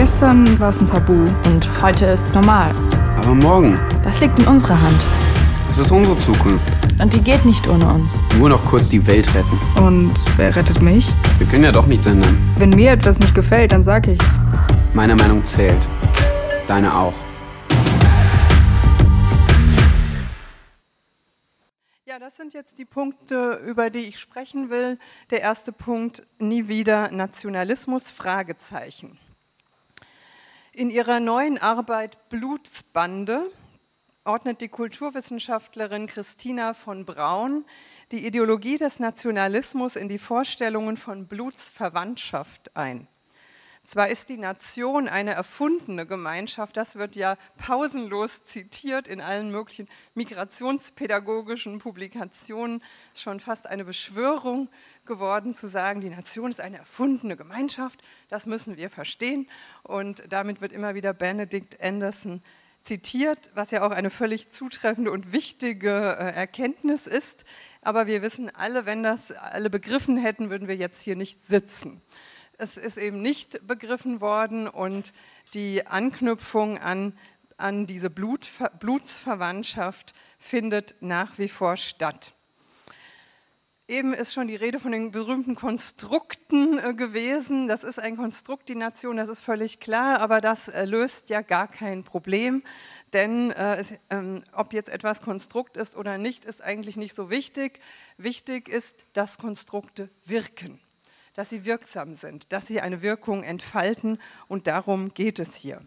Gestern war es ein Tabu und heute ist es normal. Aber morgen, Das liegt in unserer Hand. es ist unsere Zukunft. Und die geht nicht ohne uns. Nur noch kurz die Welt retten. Und wer rettet mich? Wir können ja doch nichts ändern. Wenn mir etwas nicht gefällt, dann sag ich's. Meine Meinung zählt. Deine auch. Ja, das sind jetzt die Punkte, über die ich sprechen will. Der erste Punkt, nie wieder Nationalismus, Fragezeichen. In ihrer neuen Arbeit Blutsbande ordnet die Kulturwissenschaftlerin Christina von Braun die Ideologie des Nationalismus in die Vorstellungen von Blutsverwandtschaft ein. Zwar ist die Nation eine erfundene Gemeinschaft, das wird ja pausenlos zitiert in allen möglichen migrationspädagogischen Publikationen, schon fast eine Beschwörung geworden zu sagen, die Nation ist eine erfundene Gemeinschaft, das müssen wir verstehen. Und damit wird immer wieder Benedict Anderson zitiert, was ja auch eine völlig zutreffende und wichtige äh, Erkenntnis ist. Aber wir wissen alle, wenn das alle begriffen hätten, würden wir jetzt hier nicht sitzen. Es ist eben nicht begriffen worden und die Anknüpfung an, an diese Blutver Blutsverwandtschaft findet nach wie vor statt. Eben ist schon die Rede von den berühmten Konstrukten äh, gewesen. Das ist ein Konstrukt, die Nation, das ist völlig klar, aber das äh, löst ja gar kein Problem, denn äh, es, ähm, ob jetzt etwas Konstrukt ist oder nicht, ist eigentlich nicht so wichtig. Wichtig ist, dass Konstrukte wirken, dass sie wirksam sind, dass sie eine Wirkung entfalten und darum geht es hier.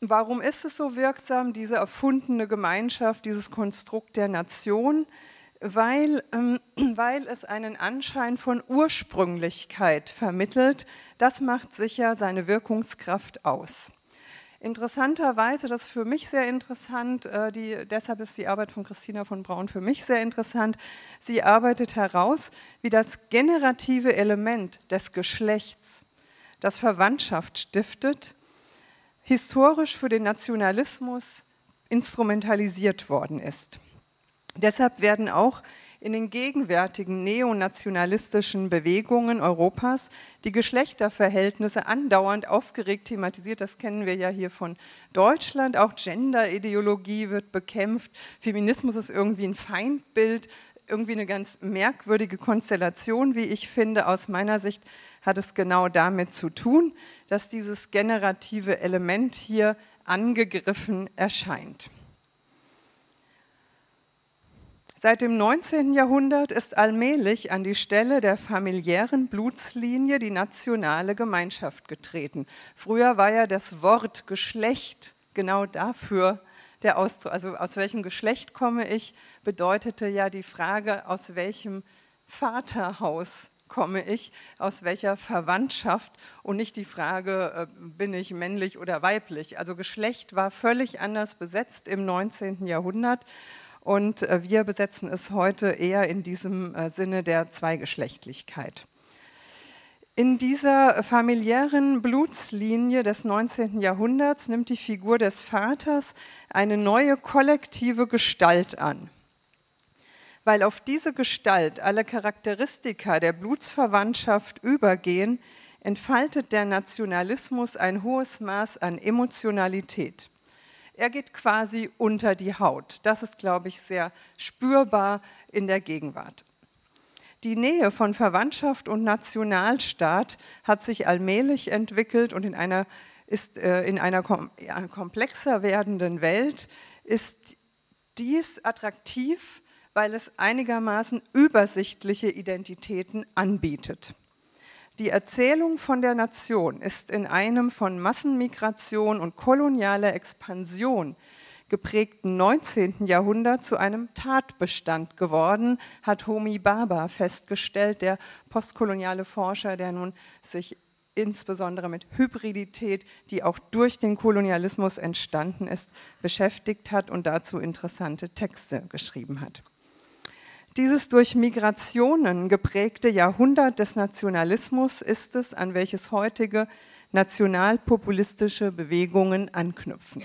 Warum ist es so wirksam, diese erfundene Gemeinschaft, dieses Konstrukt der Nation? weil, ähm, weil es einen Anschein von Ursprünglichkeit vermittelt. Das macht sicher seine Wirkungskraft aus. Interessanterweise, das ist für mich sehr interessant, äh, die, deshalb ist die Arbeit von Christina von Braun für mich sehr interessant. Sie arbeitet heraus, wie das generative Element des Geschlechts, das Verwandtschaft stiftet, historisch für den Nationalismus instrumentalisiert worden ist. Deshalb werden auch in den gegenwärtigen neonationalistischen Bewegungen Europas die Geschlechterverhältnisse andauernd aufgeregt thematisiert. Das kennen wir ja hier von Deutschland. Auch Genderideologie wird bekämpft. Feminismus ist irgendwie ein Feindbild, irgendwie eine ganz merkwürdige Konstellation, wie ich finde. Aus meiner Sicht hat es genau damit zu tun, dass dieses generative Element hier angegriffen erscheint. Seit dem 19. Jahrhundert ist allmählich an die Stelle der familiären Blutslinie die nationale Gemeinschaft getreten. Früher war ja das Wort Geschlecht genau dafür der Ausdruck. Also aus welchem Geschlecht komme ich, bedeutete ja die Frage, aus welchem Vaterhaus komme ich, aus welcher Verwandtschaft und nicht die Frage, äh, bin ich männlich oder weiblich. Also Geschlecht war völlig anders besetzt im 19. Jahrhundert und äh, wir besetzen es heute eher in diesem äh, Sinne der Zweigeschlechtlichkeit. In dieser familiären Blutslinie des 19. Jahrhunderts nimmt die Figur des Vaters eine neue kollektive Gestalt an. Weil auf diese Gestalt alle Charakteristika der Blutsverwandtschaft übergehen, entfaltet der Nationalismus ein hohes Maß an Emotionalität. Er geht quasi unter die Haut. Das ist, glaube ich, sehr spürbar in der Gegenwart. Die Nähe von Verwandtschaft und Nationalstaat hat sich allmählich entwickelt und in einer, ist, äh, in einer kom ja, komplexer werdenden Welt ist dies attraktiv, weil es einigermaßen übersichtliche Identitäten anbietet. Die Erzählung von der Nation ist in einem von Massenmigration und kolonialer Expansion geprägten 19. Jahrhundert zu einem Tatbestand geworden, hat Homi Baba festgestellt, der postkoloniale Forscher, der nun sich insbesondere mit Hybridität, die auch durch den Kolonialismus entstanden ist, beschäftigt hat und dazu interessante Texte geschrieben hat. Dieses durch Migrationen geprägte Jahrhundert des Nationalismus ist es, an welches heutige nationalpopulistische Bewegungen anknüpfen.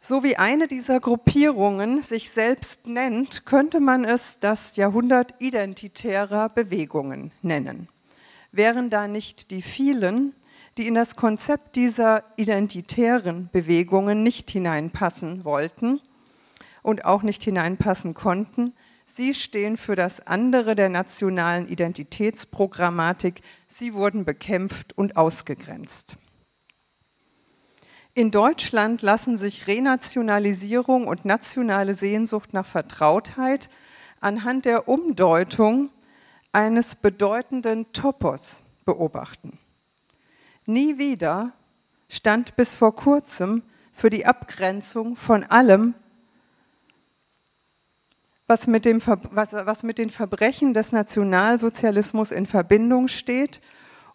So wie eine dieser Gruppierungen sich selbst nennt, könnte man es das Jahrhundert identitärer Bewegungen nennen. Wären da nicht die vielen, die in das Konzept dieser identitären Bewegungen nicht hineinpassen wollten und auch nicht hineinpassen konnten, Sie stehen für das andere der nationalen Identitätsprogrammatik. Sie wurden bekämpft und ausgegrenzt. In Deutschland lassen sich Renationalisierung und nationale Sehnsucht nach Vertrautheit anhand der Umdeutung eines bedeutenden Topos beobachten. Nie wieder stand bis vor kurzem für die Abgrenzung von allem, was mit, dem, was, was mit den Verbrechen des Nationalsozialismus in Verbindung steht.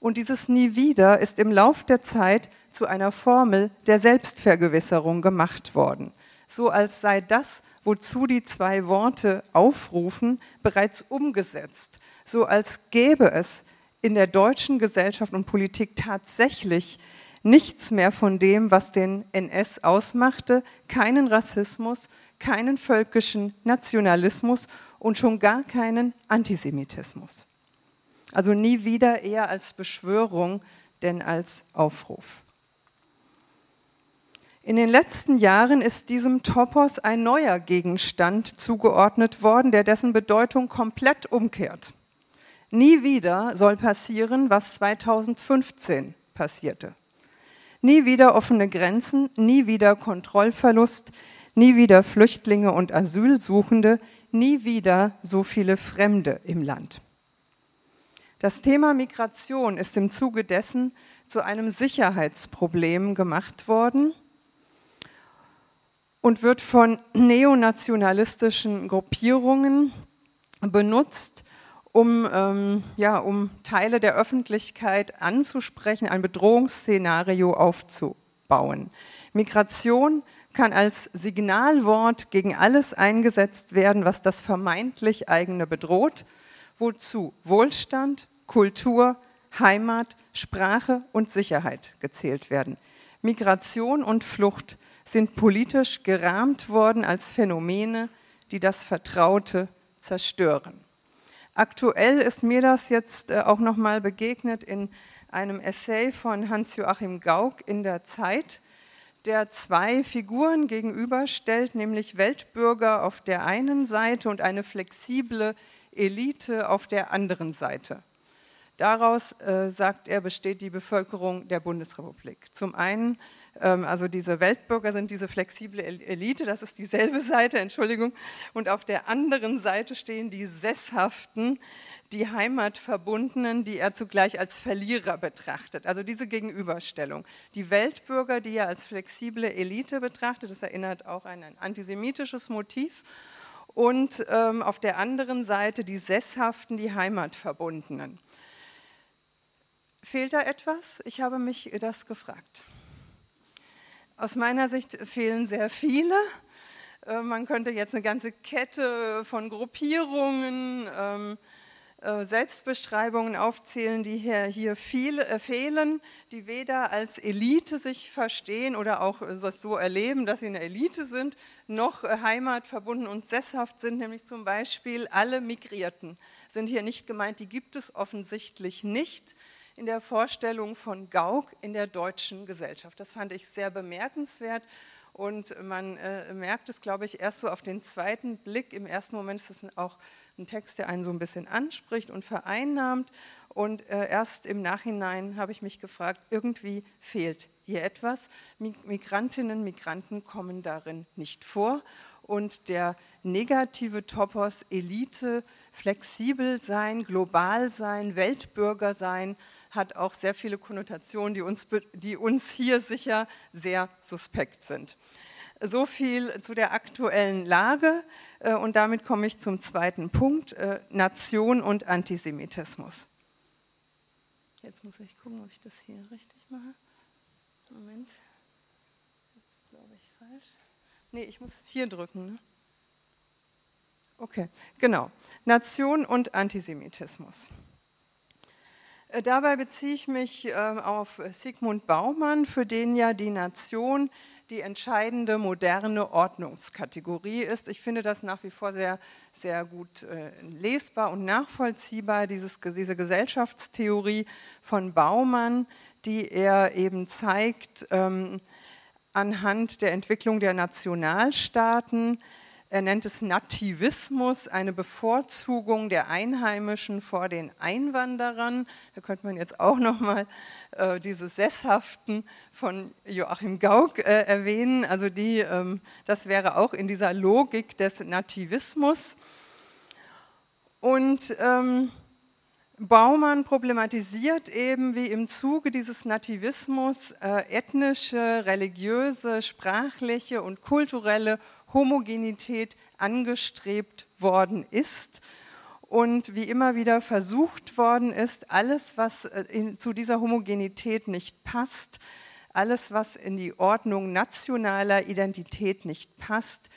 Und dieses Nie wieder ist im Lauf der Zeit zu einer Formel der Selbstvergewisserung gemacht worden. So als sei das, wozu die zwei Worte aufrufen, bereits umgesetzt. So als gäbe es in der deutschen Gesellschaft und Politik tatsächlich nichts mehr von dem, was den NS ausmachte, keinen Rassismus, keinen völkischen Nationalismus und schon gar keinen Antisemitismus. Also nie wieder eher als Beschwörung, denn als Aufruf. In den letzten Jahren ist diesem Topos ein neuer Gegenstand zugeordnet worden, der dessen Bedeutung komplett umkehrt. Nie wieder soll passieren, was 2015 passierte. Nie wieder offene Grenzen, nie wieder Kontrollverlust, nie wieder Flüchtlinge und Asylsuchende, nie wieder so viele Fremde im Land. Das Thema Migration ist im Zuge dessen zu einem Sicherheitsproblem gemacht worden und wird von neonationalistischen Gruppierungen benutzt, um, ähm, ja, um Teile der Öffentlichkeit anzusprechen, ein Bedrohungsszenario aufzubauen. Migration kann als Signalwort gegen alles eingesetzt werden, was das vermeintlich eigene bedroht, wozu Wohlstand, Kultur, Heimat, Sprache und Sicherheit gezählt werden. Migration und Flucht sind politisch gerahmt worden als Phänomene, die das Vertraute zerstören. Aktuell ist mir das jetzt äh, auch noch mal begegnet in einem Essay von Hans-Joachim Gauck in der Zeit der zwei Figuren gegenüberstellt, nämlich Weltbürger auf der einen Seite und eine flexible Elite auf der anderen Seite. Daraus, äh, sagt er, besteht die Bevölkerung der Bundesrepublik. Zum einen, ähm, also diese Weltbürger sind diese flexible Elite, das ist dieselbe Seite, Entschuldigung, und auf der anderen Seite stehen die Sesshaften, die Heimatverbundenen, die er zugleich als Verlierer betrachtet. Also diese Gegenüberstellung. Die Weltbürger, die er als flexible Elite betrachtet, das erinnert auch an ein antisemitisches Motiv. Und ähm, auf der anderen Seite die Sesshaften, die Heimatverbundenen. Fehlt da etwas? Ich habe mich das gefragt. Aus meiner Sicht fehlen sehr viele. Äh, man könnte jetzt eine ganze Kette von Gruppierungen ähm, äh, Selbstbeschreibungen aufzählen, die hier, viel, äh, fehlen, die weder als Elite sich verstehen oder auch das so erleben, dass sie eine Elite sind, noch heimatverbunden und sesshaft sind, nämlich zum Beispiel alle Migrierten sind hier nicht gemeint, die gibt es offensichtlich nicht in der Vorstellung von Gauck in der deutschen Gesellschaft. Das fand ich sehr bemerkenswert und man äh, merkt es, glaube ich, erst so auf den zweiten Blick. Im ersten Moment ist es auch ein Text, der einen so ein bisschen anspricht und vereinnahmt. Und äh, erst im Nachhinein habe ich mich gefragt, irgendwie fehlt hier etwas. Migrantinnen, Migranten kommen darin nicht vor. Und der negative Topos Elite, flexibel sein, global sein, Weltbürger sein, hat auch sehr viele Konnotationen, die uns, die uns hier sicher sehr suspekt sind. So viel zu der aktuellen Lage äh, und damit komme ich zum zweiten Punkt, äh, Nation und Antisemitismus. Jetzt muss ich gucken, ob ich das hier richtig mache. Moment, ist glaube ich falsch. Nee, ich muss hier drücken. Ne? Okay, genau. Nation und Antisemitismus. Äh, dabei beziehe ich mich äh, auf Sigmund Baumann, für den ja die Nation die entscheidende moderne Ordnungskategorie ist. Ich finde das nach wie vor sehr, sehr gut äh, lesbar und nachvollziehbar, dieses, diese Gesellschaftstheorie von Baumann, die er eben zeigt ähm, anhand der Entwicklung der Nationalstaaten, er nennt es Nativismus, eine Bevorzugung der Einheimischen vor den Einwanderern. Da könnte man jetzt auch noch mal äh, diese Sesshaften von Joachim Gauck äh, erwähnen. Also die, ähm, das wäre auch in dieser Logik des Nativismus. Und ähm, Baumann problematisiert eben, wie im Zuge dieses Nativismus äh, ethnische, religiöse, sprachliche und kulturelle Homogenität angestrebt worden ist und wie immer wieder versucht worden ist, alles, was äh, in, zu dieser Homogenität nicht passt, alles, was in die Ordnung nationaler Identität nicht passt,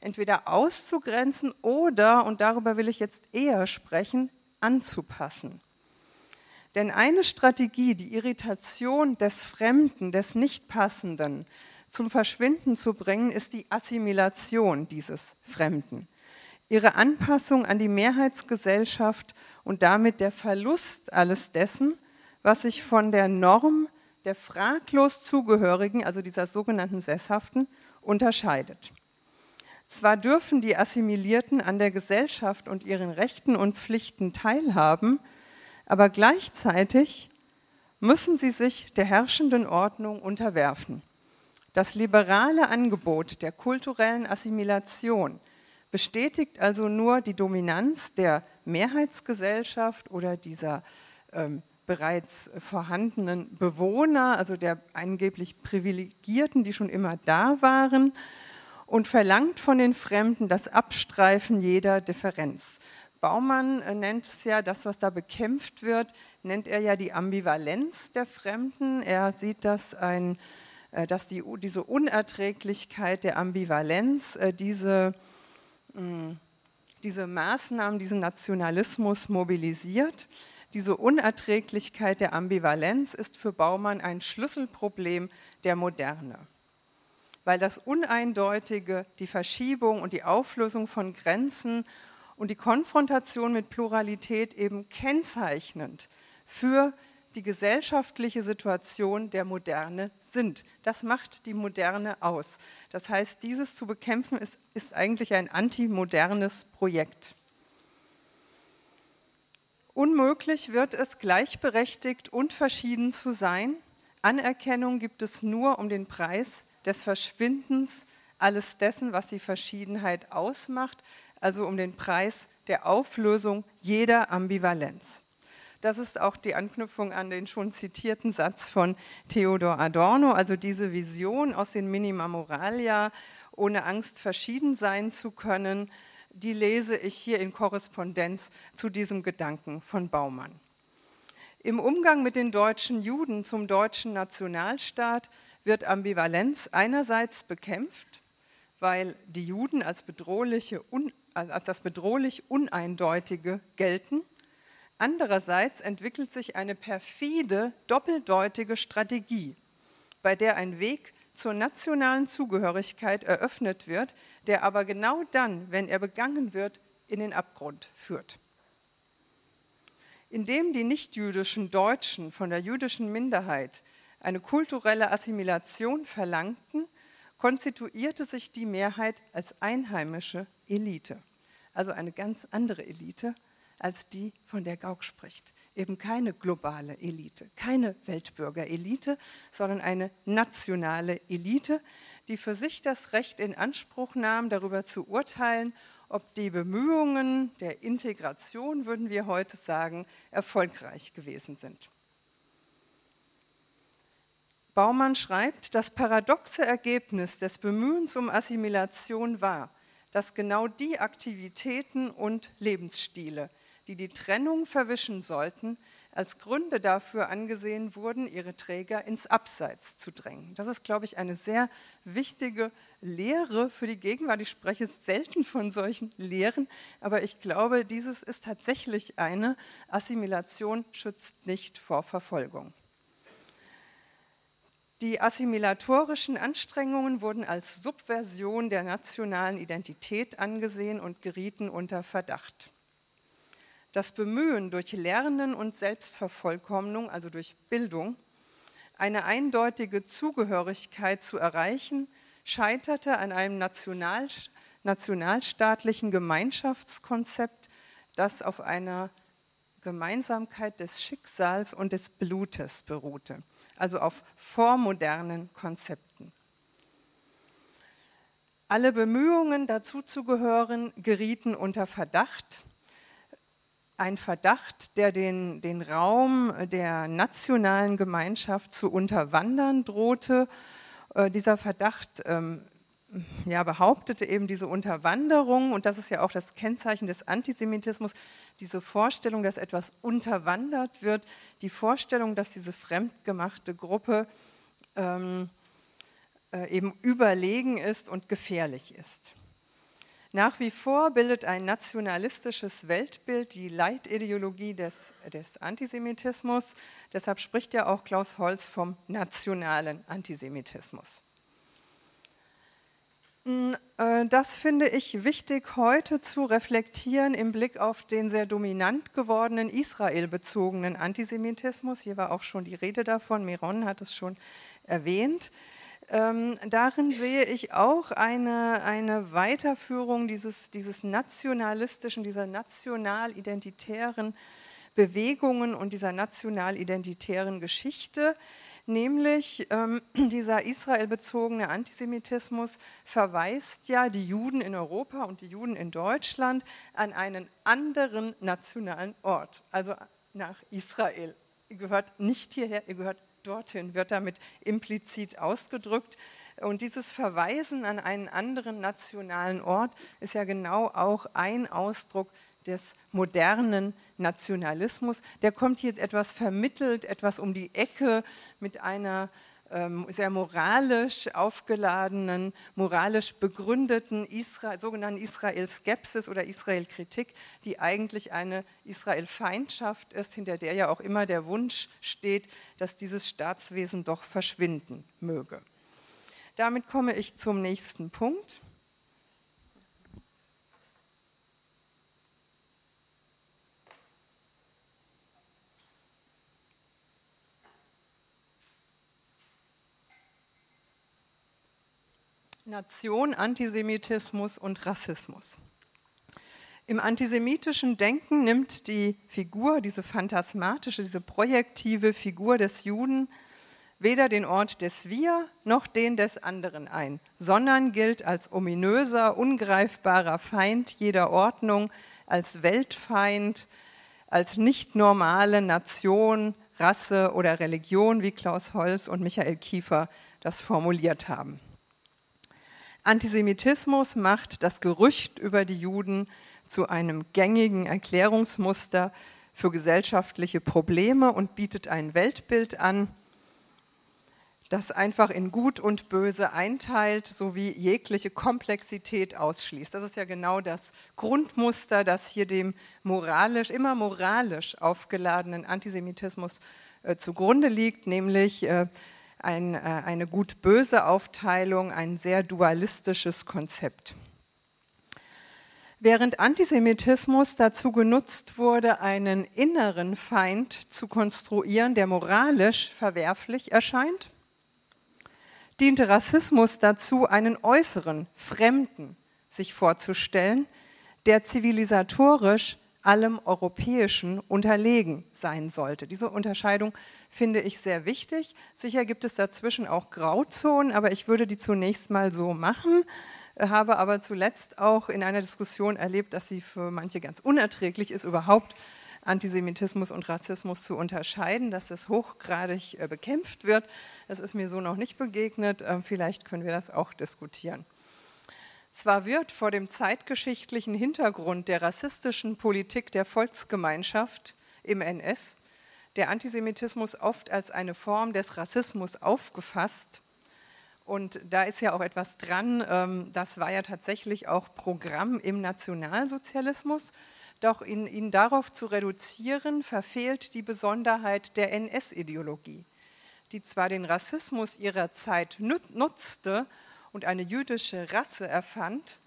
entweder auszugrenzen oder, und darüber will ich jetzt eher sprechen, anzupassen. Denn eine Strategie, die Irritation des Fremden, des Nichtpassenden, zum Verschwinden zu bringen, ist die Assimilation dieses Fremden. Ihre Anpassung an die Mehrheitsgesellschaft und damit der Verlust alles dessen, was sich von der Norm der fraglos Zugehörigen, also dieser sogenannten Sesshaften, unterscheidet. Zwar dürfen die Assimilierten an der Gesellschaft und ihren Rechten und Pflichten teilhaben, aber gleichzeitig müssen sie sich der herrschenden Ordnung unterwerfen. Das liberale Angebot der kulturellen Assimilation bestätigt also nur die Dominanz der Mehrheitsgesellschaft oder dieser ähm, bereits vorhandenen Bewohner, also der angeblich Privilegierten, die schon immer da waren, und verlangt von den Fremden das Abstreifen jeder Differenz. Baumann äh, nennt es ja, das, was da bekämpft wird, nennt er ja die Ambivalenz der Fremden. Er sieht das ein äh, dass die, diese Unerträglichkeit der Ambivalenz, äh, diese, diese Maßnahmen, diesen Nationalismus mobilisiert. Diese Unerträglichkeit der Ambivalenz ist für Baumann ein Schlüsselproblem der Moderne, weil das Uneindeutige, die Verschiebung und die Auflösung von Grenzen und die Konfrontation mit Pluralität eben kennzeichnend für die gesellschaftliche Situation der Moderne sind. Das macht die Moderne aus. Das heißt, dieses zu bekämpfen ist, ist eigentlich ein antimodernes Projekt. Unmöglich wird es, gleichberechtigt und verschieden zu sein. Anerkennung gibt es nur um den Preis des Verschwindens alles dessen, was die Verschiedenheit ausmacht, also um den Preis der Auflösung jeder Ambivalenz. Das ist auch die Anknüpfung an den schon zitierten Satz von Theodor Adorno, also diese Vision aus den Minima Moralia, ohne Angst verschieden sein zu können, die lese ich hier in Korrespondenz zu diesem Gedanken von Baumann. Im Umgang mit den deutschen Juden zum deutschen Nationalstaat wird Ambivalenz einerseits bekämpft, weil die Juden als, bedrohliche, als das bedrohlich Uneindeutige gelten Andererseits entwickelt sich eine perfide, doppeldeutige Strategie, bei der ein Weg zur nationalen Zugehörigkeit eröffnet wird, der aber genau dann, wenn er begangen wird, in den Abgrund führt. Indem die nichtjüdischen Deutschen von der jüdischen Minderheit eine kulturelle Assimilation verlangten, konstituierte sich die Mehrheit als einheimische Elite, also eine ganz andere Elite als die, von der Gauck spricht. Eben keine globale Elite, keine Weltbürgerelite, sondern eine nationale Elite, die für sich das Recht in Anspruch nahm, darüber zu urteilen, ob die Bemühungen der Integration, würden wir heute sagen, erfolgreich gewesen sind. Baumann schreibt, das paradoxe Ergebnis des Bemühens um Assimilation war, dass genau die Aktivitäten und Lebensstile, die die Trennung verwischen sollten, als Gründe dafür angesehen wurden, ihre Träger ins Abseits zu drängen. Das ist, glaube ich, eine sehr wichtige Lehre für die Gegenwart. Ich spreche selten von solchen Lehren, aber ich glaube, dieses ist tatsächlich eine Assimilation schützt nicht vor Verfolgung. Die assimilatorischen Anstrengungen wurden als Subversion der nationalen Identität angesehen und gerieten unter Verdacht. Das Bemühen durch Lernen und Selbstvervollkommnung, also durch Bildung, eine eindeutige Zugehörigkeit zu erreichen, scheiterte an einem national, nationalstaatlichen Gemeinschaftskonzept, das auf einer Gemeinsamkeit des Schicksals und des Blutes beruhte also auf vormodernen Konzepten. Alle Bemühungen, dazuzugehören, gerieten unter Verdacht. Ein Verdacht, der den, den Raum der nationalen Gemeinschaft zu unterwandern drohte. Äh, dieser Verdacht ähm, ja, behauptete eben diese Unterwanderung, und das ist ja auch das Kennzeichen des Antisemitismus, diese Vorstellung, dass etwas unterwandert wird, die Vorstellung, dass diese fremdgemachte Gruppe ähm, äh, eben überlegen ist und gefährlich ist. Nach wie vor bildet ein nationalistisches Weltbild die Leitideologie des, des Antisemitismus. Deshalb spricht ja auch Klaus Holz vom nationalen Antisemitismus. Äh, das finde ich wichtig heute zu reflektieren im Blick auf den sehr dominant gewordenen israelbezogenen Antisemitismus. Hier war auch schon die Rede davon, Miron hat es schon erwähnt. Ähm, darin sehe ich auch eine, eine Weiterführung dieses, dieses nationalistischen, dieser national-identitären Bewegungen und dieser national-identitären Geschichte nämlich ähm, dieser israelbezogene Antisemitismus verweist ja die Juden in Europa und die Juden in Deutschland an einen anderen nationalen Ort, also nach Israel. Ihr gehört nicht hierher, ihr gehört dorthin, wird damit implizit ausgedrückt. Und dieses Verweisen an einen anderen nationalen Ort ist ja genau auch ein Ausdruck des modernen Nationalismus. Der kommt jetzt etwas vermittelt, etwas um die Ecke mit einer sehr moralisch aufgeladenen, moralisch begründeten Isra sogenannten Israel-Skepsis oder Israel-Kritik, die eigentlich eine Israel-Feindschaft ist, hinter der ja auch immer der Wunsch steht, dass dieses Staatswesen doch verschwinden möge. Damit komme ich zum nächsten Punkt. Nation, Antisemitismus und Rassismus. Im antisemitischen Denken nimmt die Figur, diese phantasmatische, diese projektive Figur des Juden weder den Ort des Wir noch den des anderen ein, sondern gilt als ominöser, ungreifbarer Feind jeder Ordnung, als Weltfeind, als nicht normale Nation, Rasse oder Religion, wie Klaus Holz und Michael Kiefer das formuliert haben. Antisemitismus macht das Gerücht über die Juden zu einem gängigen Erklärungsmuster für gesellschaftliche Probleme und bietet ein Weltbild an, das einfach in Gut und Böse einteilt sowie jegliche Komplexität ausschließt. Das ist ja genau das Grundmuster, das hier dem moralisch, immer moralisch aufgeladenen Antisemitismus äh, zugrunde liegt, nämlich äh, ein, äh, eine gut-böse Aufteilung, ein sehr dualistisches Konzept. Während Antisemitismus dazu genutzt wurde, einen inneren Feind zu konstruieren, der moralisch verwerflich erscheint, diente Rassismus dazu, einen äußeren, fremden sich vorzustellen, der zivilisatorisch allem Europäischen unterlegen sein sollte. Diese Unterscheidung finde ich sehr wichtig. Sicher gibt es dazwischen auch Grauzonen, aber ich würde die zunächst mal so machen, habe aber zuletzt auch in einer Diskussion erlebt, dass sie für manche ganz unerträglich ist, überhaupt Antisemitismus und Rassismus zu unterscheiden, dass das hochgradig äh, bekämpft wird. Das ist mir so noch nicht begegnet. Ähm, vielleicht können wir das auch diskutieren. Zwar wird vor dem zeitgeschichtlichen Hintergrund der rassistischen Politik der Volksgemeinschaft im NS der Antisemitismus oft als eine Form des Rassismus aufgefasst. Und da ist ja auch etwas dran, ähm, das war ja tatsächlich auch Programm im Nationalsozialismus. Doch ihn, ihn darauf zu reduzieren, verfehlt die Besonderheit der NS-Ideologie, die zwar den Rassismus ihrer Zeit nutzte und eine jüdische Rasse erfand,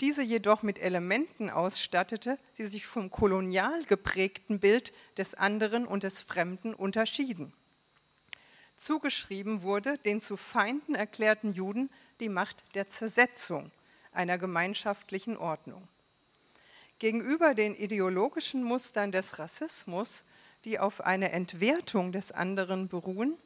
diese jedoch mit Elementen ausstattete, die sich vom kolonial geprägten Bild des anderen und des Fremden unterschieden. Zugeschrieben wurde den zu Feinden erklärten Juden die Macht der Zersetzung einer gemeinschaftlichen Ordnung. Gegenüber den ideologischen Mustern des Rassismus, die auf eine Entwertung des anderen beruhen,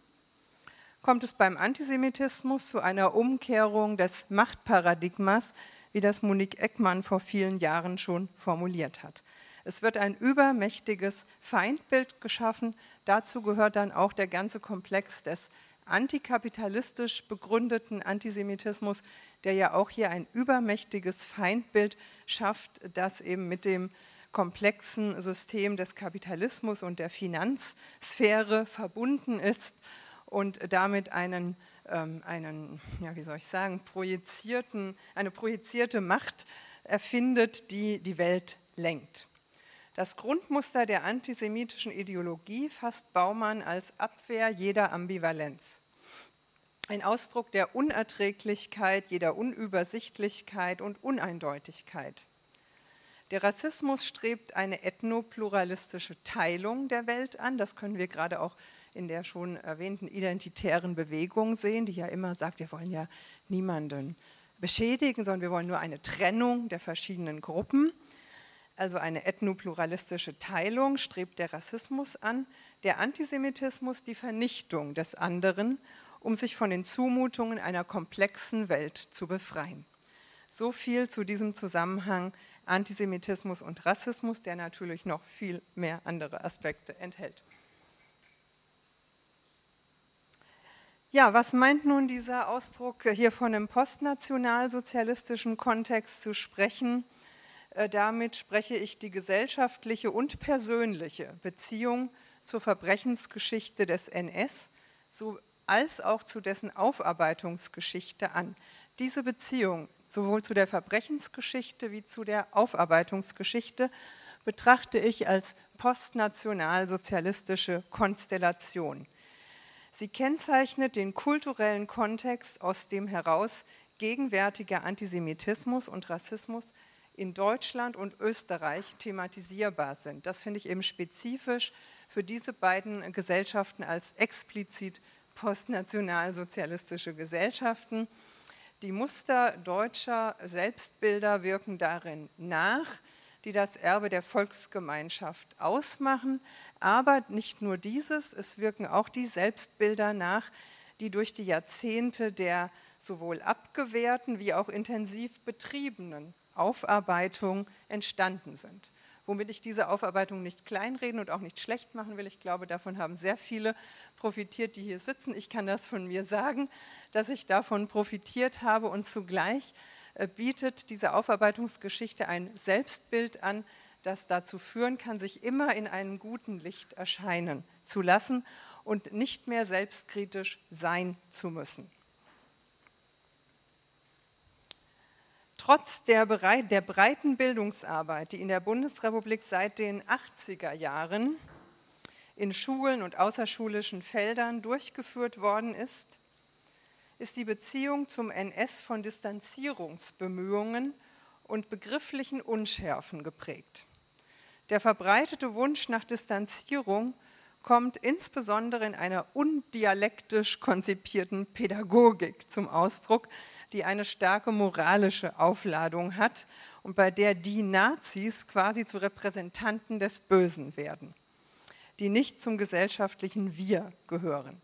kommt es beim Antisemitismus zu einer Umkehrung des Machtparadigmas, wie das Monique Eckmann vor vielen Jahren schon formuliert hat. Es wird ein übermächtiges Feindbild geschaffen. Dazu gehört dann auch der ganze Komplex des antikapitalistisch begründeten Antisemitismus, der ja auch hier ein übermächtiges Feindbild schafft, das eben mit dem komplexen System des Kapitalismus und der Finanzsphäre verbunden ist und damit einen ähm, einen, ja, wie soll ich sagen, projizierten, eine projizierte Macht erfindet, die die Welt lenkt. Das Grundmuster der antisemitischen Ideologie fasst Baumann als Abwehr jeder Ambivalenz. Ein Ausdruck der Unerträglichkeit, jeder Unübersichtlichkeit und Uneindeutigkeit. Der Rassismus strebt eine ethnopluralistische Teilung der Welt an. Das können wir gerade auch in der schon erwähnten identitären Bewegung sehen, die ja immer sagt, wir wollen ja niemanden beschädigen, sondern wir wollen nur eine Trennung der verschiedenen Gruppen. Also eine ethnopluralistische Teilung strebt der Rassismus an, der Antisemitismus die Vernichtung des anderen, um sich von den Zumutungen einer komplexen Welt zu befreien. So viel zu diesem Zusammenhang Antisemitismus und Rassismus, der natürlich noch viel mehr andere Aspekte enthält. Ja, was meint nun dieser Ausdruck, hier von einem postnationalsozialistischen Kontext zu sprechen? Äh, damit spreche ich die gesellschaftliche und persönliche Beziehung zur Verbrechensgeschichte des NS so als auch zu dessen Aufarbeitungsgeschichte an. Diese Beziehung sowohl zu der Verbrechensgeschichte wie zu der Aufarbeitungsgeschichte betrachte ich als postnationalsozialistische Konstellation. Sie kennzeichnet den kulturellen Kontext, aus dem heraus gegenwärtiger Antisemitismus und Rassismus in Deutschland und Österreich thematisierbar sind. Das finde ich eben spezifisch für diese beiden Gesellschaften als explizit postnationalsozialistische Gesellschaften. Die Muster deutscher Selbstbilder wirken darin nach die das Erbe der Volksgemeinschaft ausmachen. Aber nicht nur dieses, es wirken auch die Selbstbilder nach, die durch die Jahrzehnte der sowohl abgewehrten wie auch intensiv betriebenen Aufarbeitung entstanden sind. Womit ich diese Aufarbeitung nicht kleinreden und auch nicht schlecht machen will. Ich glaube, davon haben sehr viele profitiert, die hier sitzen. Ich kann das von mir sagen, dass ich davon profitiert habe und zugleich äh, bietet diese Aufarbeitungsgeschichte ein Selbstbild an, das dazu führen kann, sich immer in einem guten Licht erscheinen zu lassen und nicht mehr selbstkritisch sein zu müssen. Trotz der, der, breiten Bildungsarbeit, die in der Bundesrepublik seit den 80er Jahren in Schulen und außerschulischen Feldern durchgeführt worden ist, ist die Beziehung zum NS von Distanzierungsbemühungen und begrifflichen Unschärfen geprägt. Der verbreitete Wunsch nach Distanzierung kommt insbesondere in einer undialektisch konzipierten Pädagogik zum Ausdruck, die eine starke moralische Aufladung hat und bei der die Nazis quasi zu Repräsentanten des Bösen werden, die nicht zum gesellschaftlichen Wir gehören.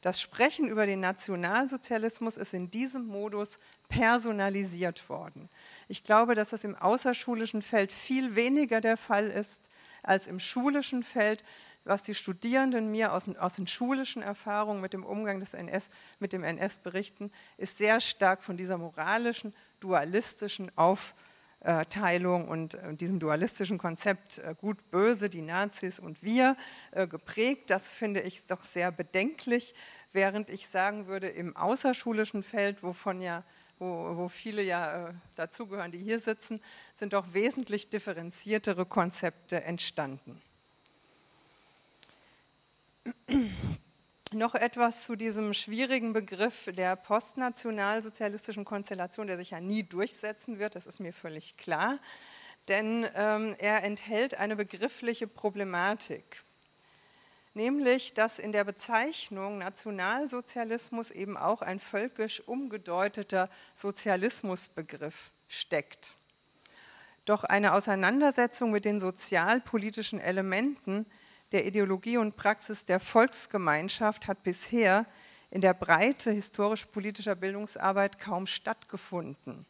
Das Sprechen über den Nationalsozialismus ist in diesem Modus personalisiert worden. Ich glaube, dass das im außerschulischen Feld viel weniger der Fall ist als im schulischen Feld, was die Studierenden mir aus, aus den schulischen Erfahrungen mit dem Umgang des NS, mit dem NS berichten, ist sehr stark von dieser moralischen, dualistischen Aufladung äh, Teilung und äh, diesem dualistischen Konzept äh, gut, böse, die Nazis und wir geprägt. Das finde ich doch sehr bedenklich, während ich sagen würde, im außerschulischen Feld, wovon ja wo, wo, viele ja dazugehören, die hier sitzen, sind doch wesentlich differenziertere Konzepte entstanden. Noch etwas zu diesem schwierigen Begriff der postnationalsozialistischen Konstellation, der sich ja nie durchsetzen wird, das ist mir völlig klar, denn ähm, er enthält eine begriffliche Problematik, nämlich dass in der Bezeichnung Nationalsozialismus eben auch ein völkisch umgedeuteter Sozialismusbegriff steckt. Doch eine Auseinandersetzung mit den sozialpolitischen Elementen der Ideologie und Praxis der Volksgemeinschaft hat bisher in der Breite historisch-politischer Bildungsarbeit kaum stattgefunden.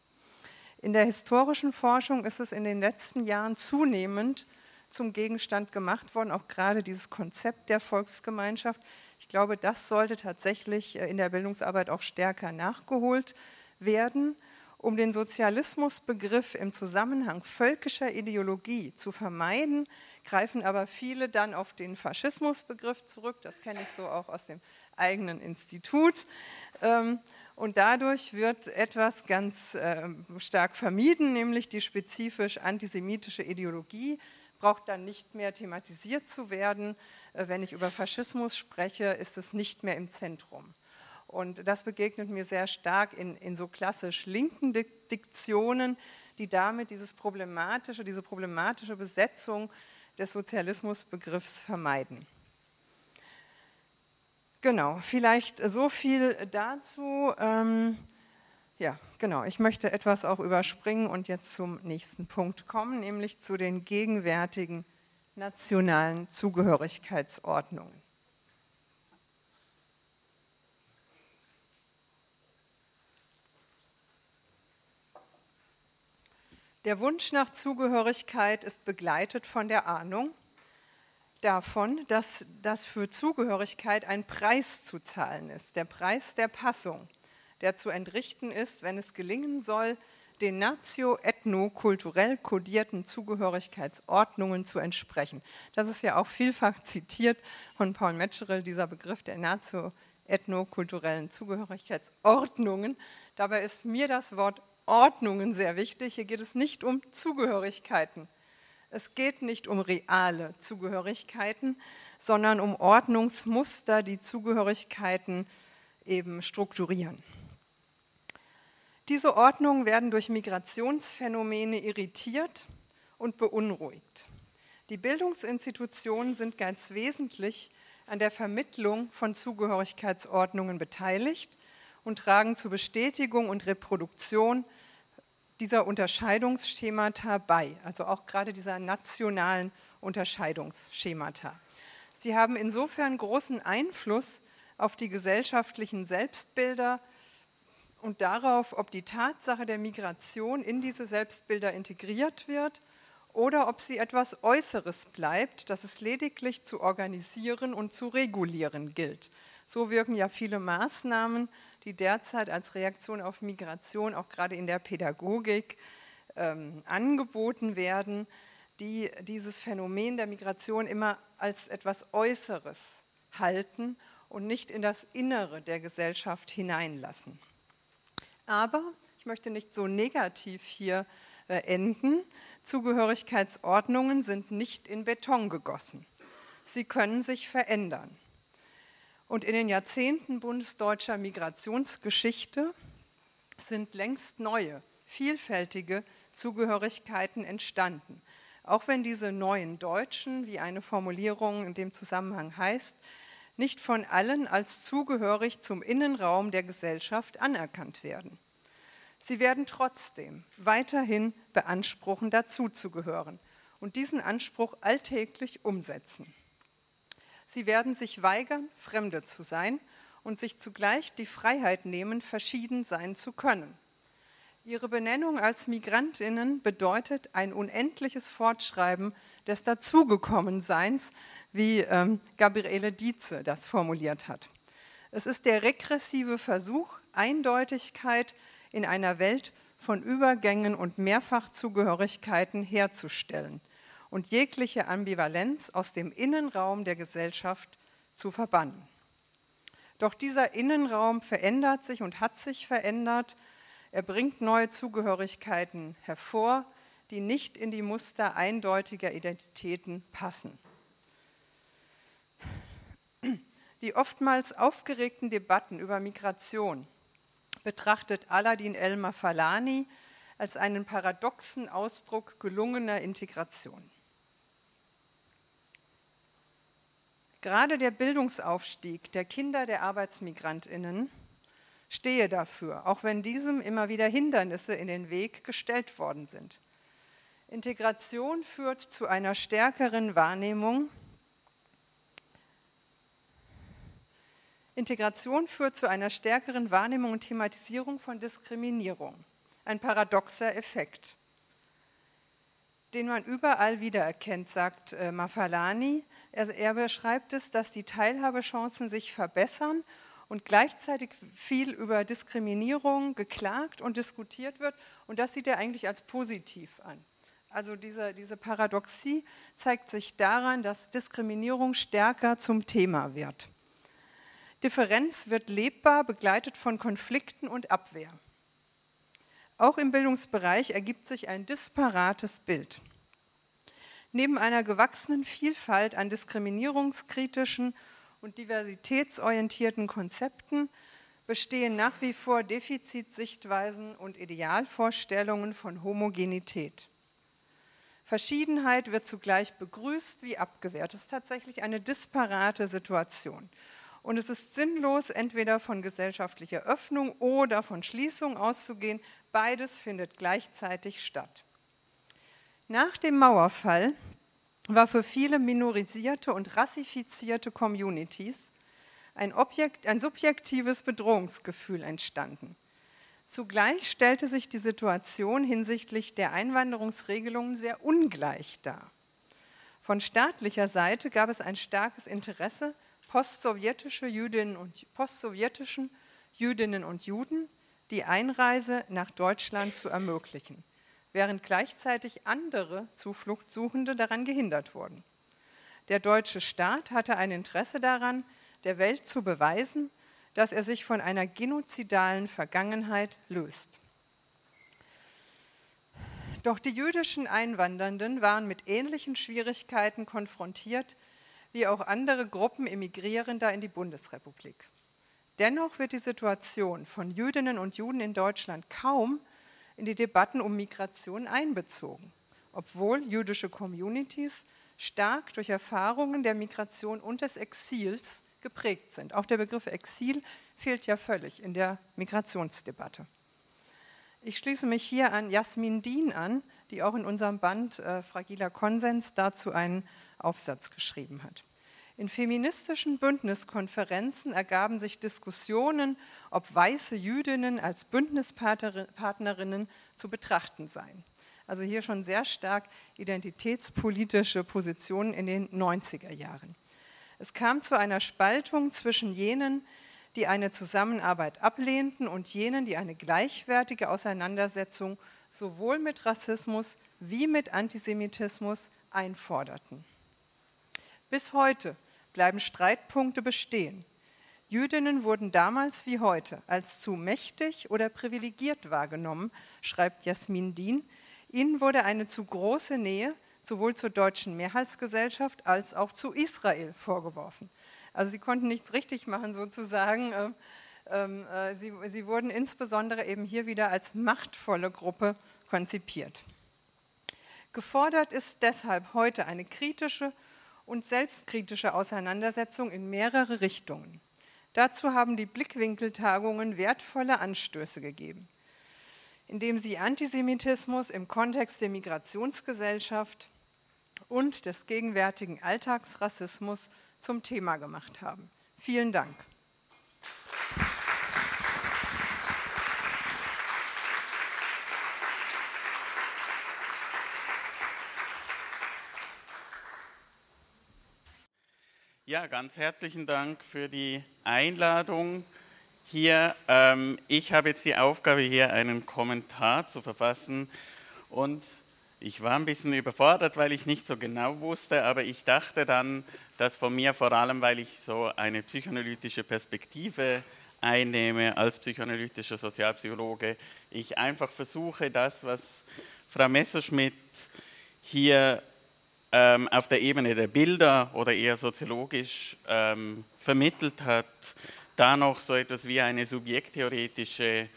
In der historischen Forschung ist es in den letzten Jahren zunehmend zum Gegenstand gemacht worden, auch gerade dieses Konzept der Volksgemeinschaft. Ich glaube, das sollte tatsächlich äh, in der Bildungsarbeit auch stärker nachgeholt werden. Um den Sozialismusbegriff im Zusammenhang völkischer Ideologie zu vermeiden, greifen aber viele dann auf den Faschismusbegriff zurück. Das kenne ich so auch aus dem eigenen Institut. Ähm, und dadurch wird etwas ganz ähm, stark vermieden, nämlich die spezifisch antisemitische Ideologie braucht dann nicht mehr thematisiert zu werden. Äh, wenn ich über Faschismus spreche, ist es nicht mehr im Zentrum. Und das begegnet mir sehr stark in, in so klassisch linken Diktionen, die damit dieses problematische, diese problematische Besetzung des Sozialismusbegriffs vermeiden. Genau, vielleicht so viel dazu. Ähm, ja, genau. Ich möchte etwas auch überspringen und jetzt zum nächsten Punkt kommen, nämlich zu den gegenwärtigen nationalen Zugehörigkeitsordnungen. Der Wunsch nach Zugehörigkeit ist begleitet von der Ahnung davon, dass das für Zugehörigkeit ein Preis zu zahlen ist, der Preis der Passung, der zu entrichten ist, wenn es gelingen soll, den nazio-ethno-kulturell kodierten Zugehörigkeitsordnungen zu entsprechen. Das ist ja auch vielfach zitiert von Paul Metzgerel, dieser Begriff der nazio-ethno-kulturellen Zugehörigkeitsordnungen. Dabei ist mir das Wort Ordnungen sehr wichtig. Hier geht es nicht um Zugehörigkeiten. Es geht nicht um reale Zugehörigkeiten, sondern um Ordnungsmuster, die Zugehörigkeiten eben strukturieren. Diese Ordnungen werden durch Migrationsphänomene irritiert und beunruhigt. Die Bildungsinstitutionen sind ganz wesentlich an der Vermittlung von Zugehörigkeitsordnungen beteiligt und tragen zur Bestätigung und Reproduktion dieser Unterscheidungsschemata bei, also auch gerade dieser nationalen Unterscheidungsschemata. Sie haben insofern großen Einfluss auf die gesellschaftlichen Selbstbilder und darauf, ob die Tatsache der Migration in diese Selbstbilder integriert wird oder ob sie etwas Äußeres bleibt, das es lediglich zu organisieren und zu regulieren gilt. So wirken ja viele Maßnahmen, die derzeit als Reaktion auf Migration auch gerade in der Pädagogik ähm, angeboten werden, die dieses Phänomen der Migration immer als etwas Äußeres halten und nicht in das Innere der Gesellschaft hineinlassen. Aber ich möchte nicht so negativ hier äh, enden. Zugehörigkeitsordnungen sind nicht in Beton gegossen. Sie können sich verändern. Und in den Jahrzehnten bundesdeutscher Migrationsgeschichte sind längst neue, vielfältige Zugehörigkeiten entstanden. Auch wenn diese neuen Deutschen, wie eine Formulierung in dem Zusammenhang heißt, nicht von allen als zugehörig zum Innenraum der Gesellschaft anerkannt werden. Sie werden trotzdem weiterhin beanspruchen, dazuzugehören und diesen Anspruch alltäglich umsetzen. Sie werden sich weigern, Fremde zu sein und sich zugleich die Freiheit nehmen, verschieden sein zu können. Ihre Benennung als Migrantinnen bedeutet ein unendliches Fortschreiben des Dazugekommenseins, wie ähm, Gabriele Dietze das formuliert hat. Es ist der regressive Versuch, Eindeutigkeit in einer Welt von Übergängen und Mehrfachzugehörigkeiten herzustellen und jegliche Ambivalenz aus dem Innenraum der Gesellschaft zu verbannen. Doch dieser Innenraum verändert sich und hat sich verändert. Er bringt neue Zugehörigkeiten hervor, die nicht in die Muster eindeutiger Identitäten passen. Die oftmals aufgeregten Debatten über Migration betrachtet Aladin Elmar Falani als einen paradoxen Ausdruck gelungener Integration. Gerade der Bildungsaufstieg der Kinder der Arbeitsmigrantinnen stehe dafür, auch wenn diesem immer wieder Hindernisse in den Weg gestellt worden sind. Integration führt zu einer stärkeren Wahrnehmung. Integration führt zu einer stärkeren Wahrnehmung und Thematisierung von Diskriminierung. Ein paradoxer Effekt den man überall wiedererkennt, sagt äh, Mafalani. Er, er beschreibt es, dass die Teilhabechancen sich verbessern und gleichzeitig viel über Diskriminierung geklagt und diskutiert wird. Und das sieht er eigentlich als positiv an. Also diese, diese Paradoxie zeigt sich daran, dass Diskriminierung stärker zum Thema wird. Differenz wird lebbar, begleitet von Konflikten und Abwehr. Auch im Bildungsbereich ergibt sich ein disparates Bild. Neben einer gewachsenen Vielfalt an diskriminierungskritischen und diversitätsorientierten Konzepten bestehen nach wie vor Defizitsichtweisen und Idealvorstellungen von Homogenität. Verschiedenheit wird zugleich begrüßt wie abgewehrt. Es ist tatsächlich eine disparate Situation. Und es ist sinnlos, entweder von gesellschaftlicher Öffnung oder von Schließung auszugehen. Beides findet gleichzeitig statt. Nach dem Mauerfall war für viele minorisierte und rassifizierte Communities ein, Objekt, ein subjektives Bedrohungsgefühl entstanden. Zugleich stellte sich die Situation hinsichtlich der Einwanderungsregelungen sehr ungleich dar. Von staatlicher Seite gab es ein starkes Interesse postsowjetische Jüdinnen und, postsowjetischen Jüdinnen und Juden die Einreise nach Deutschland zu ermöglichen, während gleichzeitig andere Zufluchtssuchende daran gehindert wurden. Der deutsche Staat hatte ein Interesse daran, der Welt zu beweisen, dass er sich von einer genozidalen Vergangenheit löst. Doch die jüdischen Einwandernden waren mit ähnlichen Schwierigkeiten konfrontiert wie auch andere Gruppen Emigrierender in die Bundesrepublik. Dennoch wird die Situation von Jüdinnen und Juden in Deutschland kaum in die Debatten um Migration einbezogen, obwohl jüdische Communities stark durch Erfahrungen der Migration und des Exils geprägt sind. Auch der Begriff Exil fehlt ja völlig in der Migrationsdebatte. Ich schließe mich hier an Jasmin Dien an, die auch in unserem Band äh, Fragiler Konsens dazu einen Aufsatz geschrieben hat. In feministischen Bündniskonferenzen ergaben sich Diskussionen, ob weiße Jüdinnen als Bündnispartnerinnen zu betrachten seien. Also hier schon sehr stark identitätspolitische Positionen in den 90er Jahren. Es kam zu einer Spaltung zwischen jenen, die eine Zusammenarbeit ablehnten und jenen, die eine gleichwertige Auseinandersetzung sowohl mit Rassismus wie mit Antisemitismus einforderten. Bis heute bleiben Streitpunkte bestehen. Jüdinnen wurden damals wie heute als zu mächtig oder privilegiert wahrgenommen, schreibt Jasmin Dien. Ihnen wurde eine zu große Nähe sowohl zur deutschen Mehrheitsgesellschaft als auch zu Israel vorgeworfen. Also sie konnten nichts richtig machen sozusagen. Ähm, ähm, äh, sie, sie wurden insbesondere eben hier wieder als machtvolle Gruppe konzipiert. Gefordert ist deshalb heute eine kritische und selbstkritische Auseinandersetzung in mehrere Richtungen. Dazu haben die Blickwinkeltagungen wertvolle Anstöße gegeben, indem sie Antisemitismus im Kontext der Migrationsgesellschaft und des gegenwärtigen Alltagsrassismus zum Thema gemacht haben. Vielen Dank. Ja, ganz herzlichen Dank für die Einladung. Hier, ähm, ich habe jetzt die Aufgabe, hier einen Kommentar zu verfassen. Und ich war ein bisschen überfordert, weil ich nicht so genau wusste, aber ich dachte dann, dass von mir vor allem, weil ich so eine psychoanalytische Perspektive einnehme als psychoanalytischer Sozialpsychologe, ich einfach versuche, das, was Frau Messerschmidt hier ähm, auf der Ebene der Bilder oder eher soziologisch ähm, vermittelt hat, da noch so etwas wie eine subjekttheoretische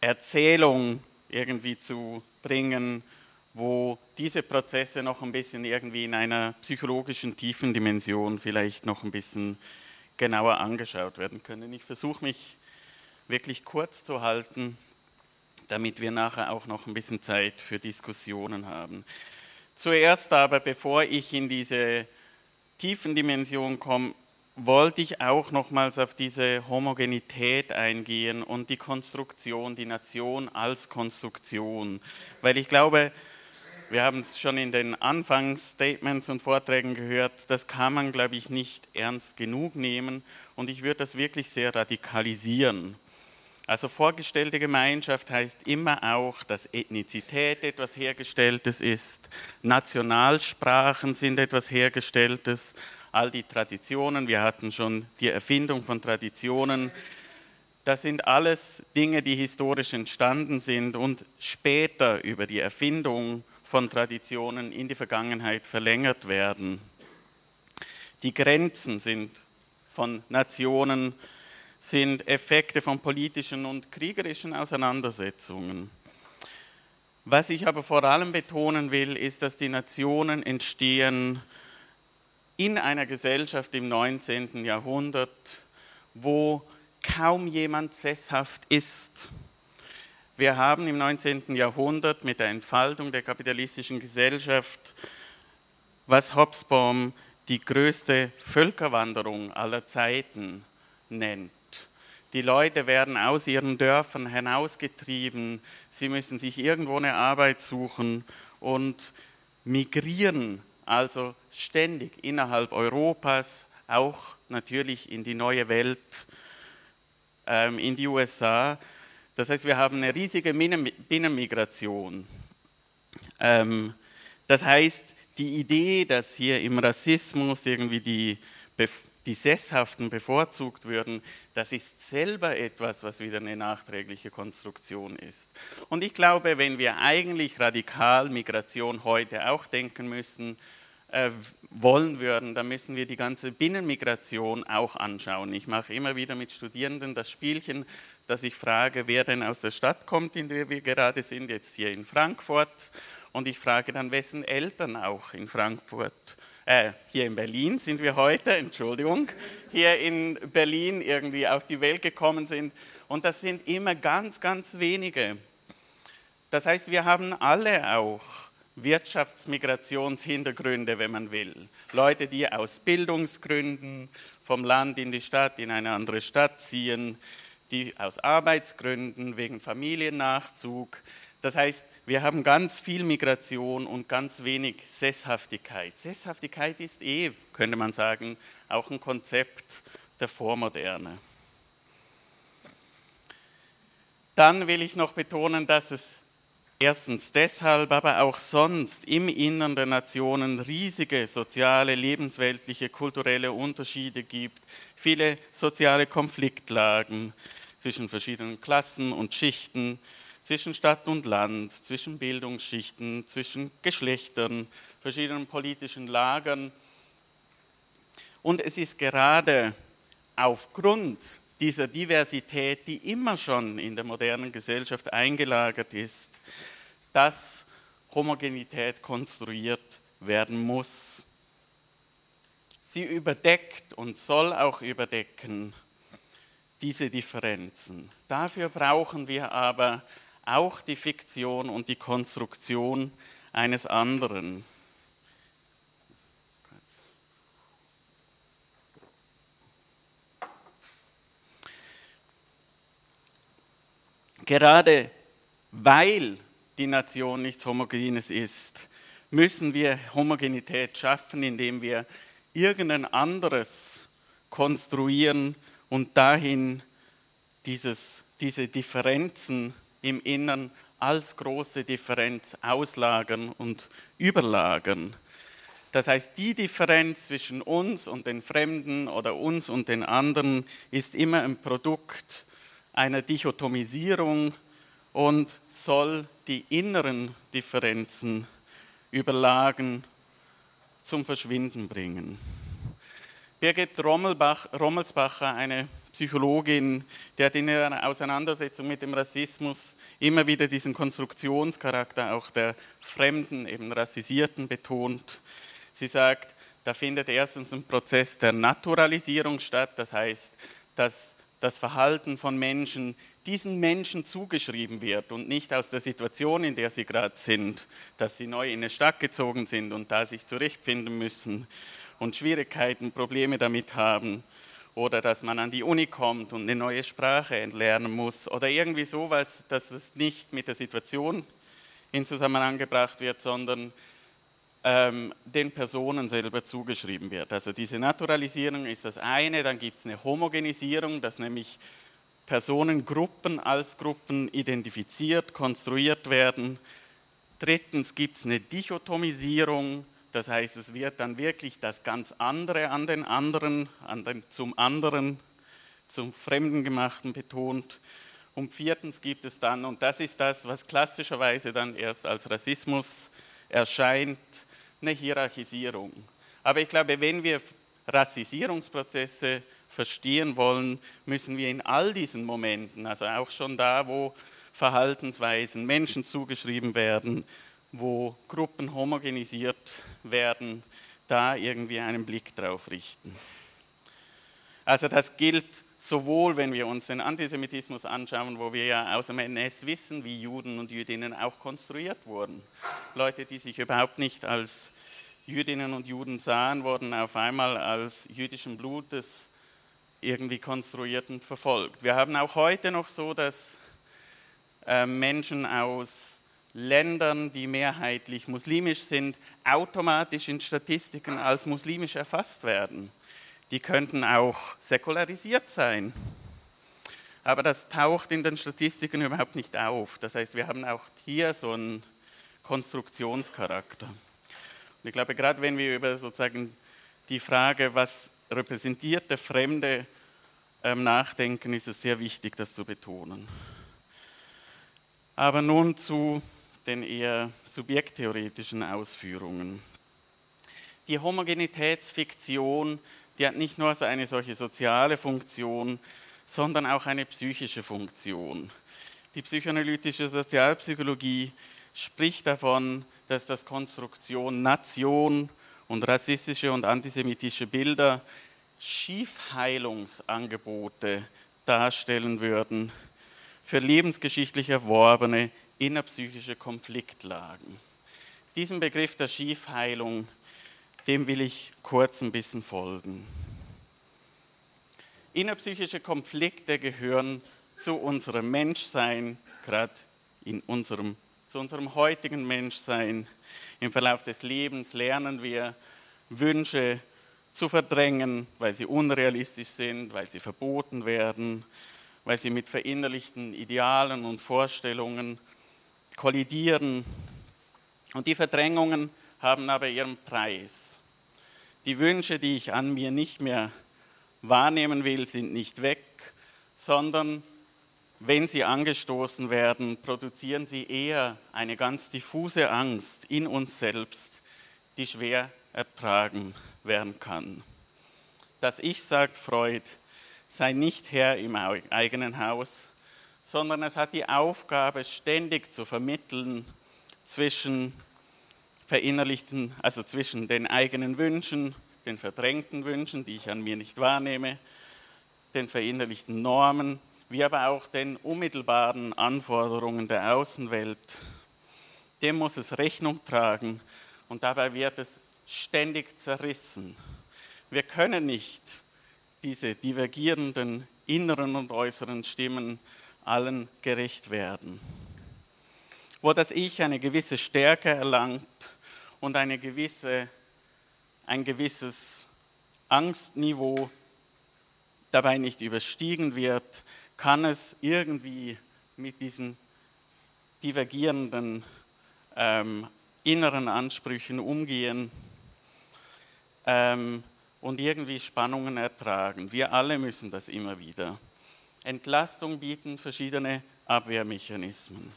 Erzählung irgendwie zu bringen, wo diese Prozesse noch ein bisschen irgendwie in einer psychologischen tiefen Dimension vielleicht noch ein bisschen genauer angeschaut werden können. Ich versuche mich wirklich kurz zu halten, damit wir nachher auch noch ein bisschen Zeit für Diskussionen haben. Zuerst aber, bevor ich in diese tiefen Dimension komme, wollte ich auch nochmals auf diese Homogenität eingehen und die Konstruktion, die Nation als Konstruktion. Weil ich glaube, wir haben es schon in den Anfangsstatements und Vorträgen gehört, das kann man, glaube ich, nicht ernst genug nehmen und ich würde das wirklich sehr radikalisieren. Also vorgestellte Gemeinschaft heißt immer auch, dass Ethnizität etwas Hergestelltes ist, Nationalsprachen sind etwas Hergestelltes, all die Traditionen, wir hatten schon die Erfindung von Traditionen, das sind alles Dinge, die historisch entstanden sind und später über die Erfindung von Traditionen in die Vergangenheit verlängert werden. Die Grenzen sind von Nationen, sind Effekte von politischen und kriegerischen Auseinandersetzungen. Was ich aber vor allem betonen will, ist, dass die Nationen entstehen in einer Gesellschaft im 19. Jahrhundert, wo kaum jemand sesshaft ist. Wir haben im 19. Jahrhundert mit der Entfaltung der kapitalistischen Gesellschaft, was Hobsbawm die größte Völkerwanderung aller Zeiten nennt. Die Leute werden aus ihren Dörfern hinausgetrieben, sie müssen sich irgendwo eine Arbeit suchen und migrieren also ständig innerhalb Europas, auch natürlich in die neue Welt, ähm, in die USA. Das heißt, wir haben eine riesige Binnenmigration. Ähm, das heißt, die Idee, dass hier im Rassismus irgendwie die die Sesshaften bevorzugt würden, das ist selber etwas, was wieder eine nachträgliche Konstruktion ist. Und ich glaube, wenn wir eigentlich radikal Migration heute auch denken müssen, äh, wollen würden, dann müssen wir die ganze Binnenmigration auch anschauen. Ich mache immer wieder mit Studierenden das Spielchen, dass ich frage, wer denn aus der Stadt kommt, in der wir gerade sind, jetzt hier in Frankfurt. Und ich frage dann, wessen Eltern auch in Frankfurt äh, hier in Berlin sind wir heute, Entschuldigung, hier in Berlin irgendwie auf die Welt gekommen sind. Und das sind immer ganz, ganz wenige. Das heißt, wir haben alle auch Wirtschaftsmigrationshintergründe, wenn man will. Leute, die aus Bildungsgründen vom Land in die Stadt, in eine andere Stadt ziehen, die aus Arbeitsgründen, wegen Familiennachzug. Das heißt, wir haben ganz viel Migration und ganz wenig Sesshaftigkeit. Sesshaftigkeit ist eh, könnte man sagen, auch ein Konzept der Vormoderne. Dann will ich noch betonen, dass es erstens deshalb, aber auch sonst im Innern der Nationen riesige soziale, lebensweltliche, kulturelle Unterschiede gibt, viele soziale Konfliktlagen zwischen verschiedenen Klassen und Schichten, zwischen Stadt und Land, zwischen Bildungsschichten, zwischen Geschlechtern, verschiedenen politischen Lagern. Und es ist gerade aufgrund dieser Diversität, die immer schon in der modernen Gesellschaft eingelagert ist, dass Homogenität konstruiert werden muss. Sie überdeckt und soll auch überdecken diese Differenzen. Dafür brauchen wir aber auch die Fiktion und die Konstruktion eines anderen. Gerade weil die Nation nichts Homogenes ist, müssen wir Homogenität schaffen, indem wir irgendein anderes konstruieren und dahin dieses, diese Differenzen im Innern als große Differenz auslagern und überlagern. Das heißt, die Differenz zwischen uns und den Fremden oder uns und den anderen ist immer ein Produkt einer Dichotomisierung und soll die inneren Differenzen überlagen zum Verschwinden bringen. Birgit Rommelsbacher, eine Psychologin, die hat in ihrer Auseinandersetzung mit dem Rassismus immer wieder diesen Konstruktionscharakter auch der Fremden, eben Rassisierten betont. Sie sagt, da findet erstens ein Prozess der Naturalisierung statt, das heißt, dass das Verhalten von Menschen diesen Menschen zugeschrieben wird und nicht aus der Situation, in der sie gerade sind, dass sie neu in eine Stadt gezogen sind und da sich zurechtfinden müssen und Schwierigkeiten, Probleme damit haben oder dass man an die Uni kommt und eine neue Sprache entlernen muss oder irgendwie sowas, dass es nicht mit der Situation in Zusammenhang gebracht wird, sondern ähm, den Personen selber zugeschrieben wird. Also diese Naturalisierung ist das eine, dann gibt es eine Homogenisierung, dass nämlich Personengruppen als Gruppen identifiziert, konstruiert werden. Drittens gibt es eine Dichotomisierung, das heißt, es wird dann wirklich das ganz andere an den anderen, an den, zum anderen, zum Fremdengemachten betont. Und viertens gibt es dann, und das ist das, was klassischerweise dann erst als Rassismus erscheint, eine Hierarchisierung. Aber ich glaube, wenn wir Rassisierungsprozesse verstehen wollen, müssen wir in all diesen Momenten, also auch schon da, wo Verhaltensweisen Menschen zugeschrieben werden, wo Gruppen homogenisiert werden, da irgendwie einen Blick drauf richten. Also das gilt sowohl, wenn wir uns den Antisemitismus anschauen, wo wir ja aus dem NS wissen, wie Juden und Jüdinnen auch konstruiert wurden. Leute, die sich überhaupt nicht als Jüdinnen und Juden sahen, wurden auf einmal als jüdischen Blutes irgendwie konstruiert und verfolgt. Wir haben auch heute noch so, dass äh, Menschen aus Ländern, die mehrheitlich muslimisch sind, automatisch in Statistiken als muslimisch erfasst werden. Die könnten auch säkularisiert sein. Aber das taucht in den Statistiken überhaupt nicht auf. Das heißt, wir haben auch hier so einen Konstruktionscharakter. Und ich glaube, gerade wenn wir über sozusagen die Frage, was repräsentiert der Fremde, ähm, nachdenken, ist es sehr wichtig, das zu betonen. Aber nun zu den eher subjekttheoretischen Ausführungen. Die Homogenitätsfiktion, die hat nicht nur eine solche soziale Funktion, sondern auch eine psychische Funktion. Die psychoanalytische Sozialpsychologie spricht davon, dass das Konstruktion Nation und rassistische und antisemitische Bilder Schiefheilungsangebote darstellen würden für lebensgeschichtlich erworbene innerpsychische Konfliktlagen. Diesem Begriff der Schiefheilung, dem will ich kurz ein bisschen folgen. Innerpsychische Konflikte gehören zu unserem Menschsein, gerade in unserem, zu unserem heutigen Menschsein. Im Verlauf des Lebens lernen wir Wünsche zu verdrängen, weil sie unrealistisch sind, weil sie verboten werden, weil sie mit verinnerlichten Idealen und Vorstellungen kollidieren. Und die Verdrängungen haben aber ihren Preis. Die Wünsche, die ich an mir nicht mehr wahrnehmen will, sind nicht weg, sondern wenn sie angestoßen werden, produzieren sie eher eine ganz diffuse Angst in uns selbst, die schwer ertragen werden kann. Das Ich, sagt Freud, sei nicht Herr im eigenen Haus, sondern es hat die Aufgabe, ständig zu vermitteln zwischen verinnerlichten, also zwischen den eigenen Wünschen, den verdrängten Wünschen, die ich an mir nicht wahrnehme, den verinnerlichten Normen, wie aber auch den unmittelbaren Anforderungen der Außenwelt. Dem muss es Rechnung tragen und dabei wird es ständig zerrissen. Wir können nicht diese divergierenden inneren und äußeren Stimmen allen gerecht werden. Wo das Ich eine gewisse Stärke erlangt und eine gewisse, ein gewisses Angstniveau dabei nicht überstiegen wird, kann es irgendwie mit diesen divergierenden ähm, inneren Ansprüchen umgehen ähm, und irgendwie Spannungen ertragen. Wir alle müssen das immer wieder. Entlastung bieten verschiedene Abwehrmechanismen.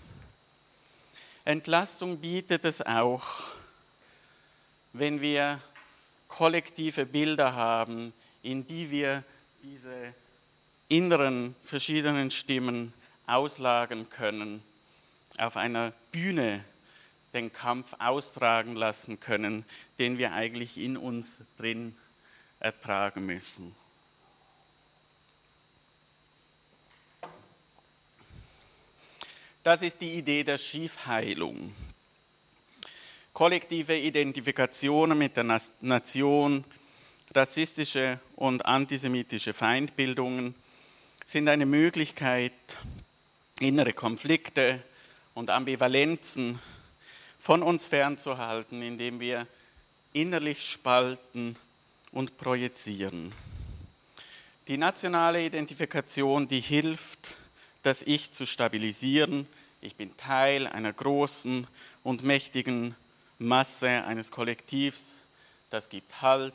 Entlastung bietet es auch, wenn wir kollektive Bilder haben, in die wir diese inneren verschiedenen Stimmen auslagen können, auf einer Bühne den Kampf austragen lassen können, den wir eigentlich in uns drin ertragen müssen. Das ist die Idee der Schiefheilung. Kollektive Identifikationen mit der Nation, rassistische und antisemitische Feindbildungen sind eine Möglichkeit, innere Konflikte und Ambivalenzen von uns fernzuhalten, indem wir innerlich spalten und projizieren. Die nationale Identifikation, die hilft, das Ich zu stabilisieren. Ich bin Teil einer großen und mächtigen Masse eines Kollektivs. Das gibt Halt,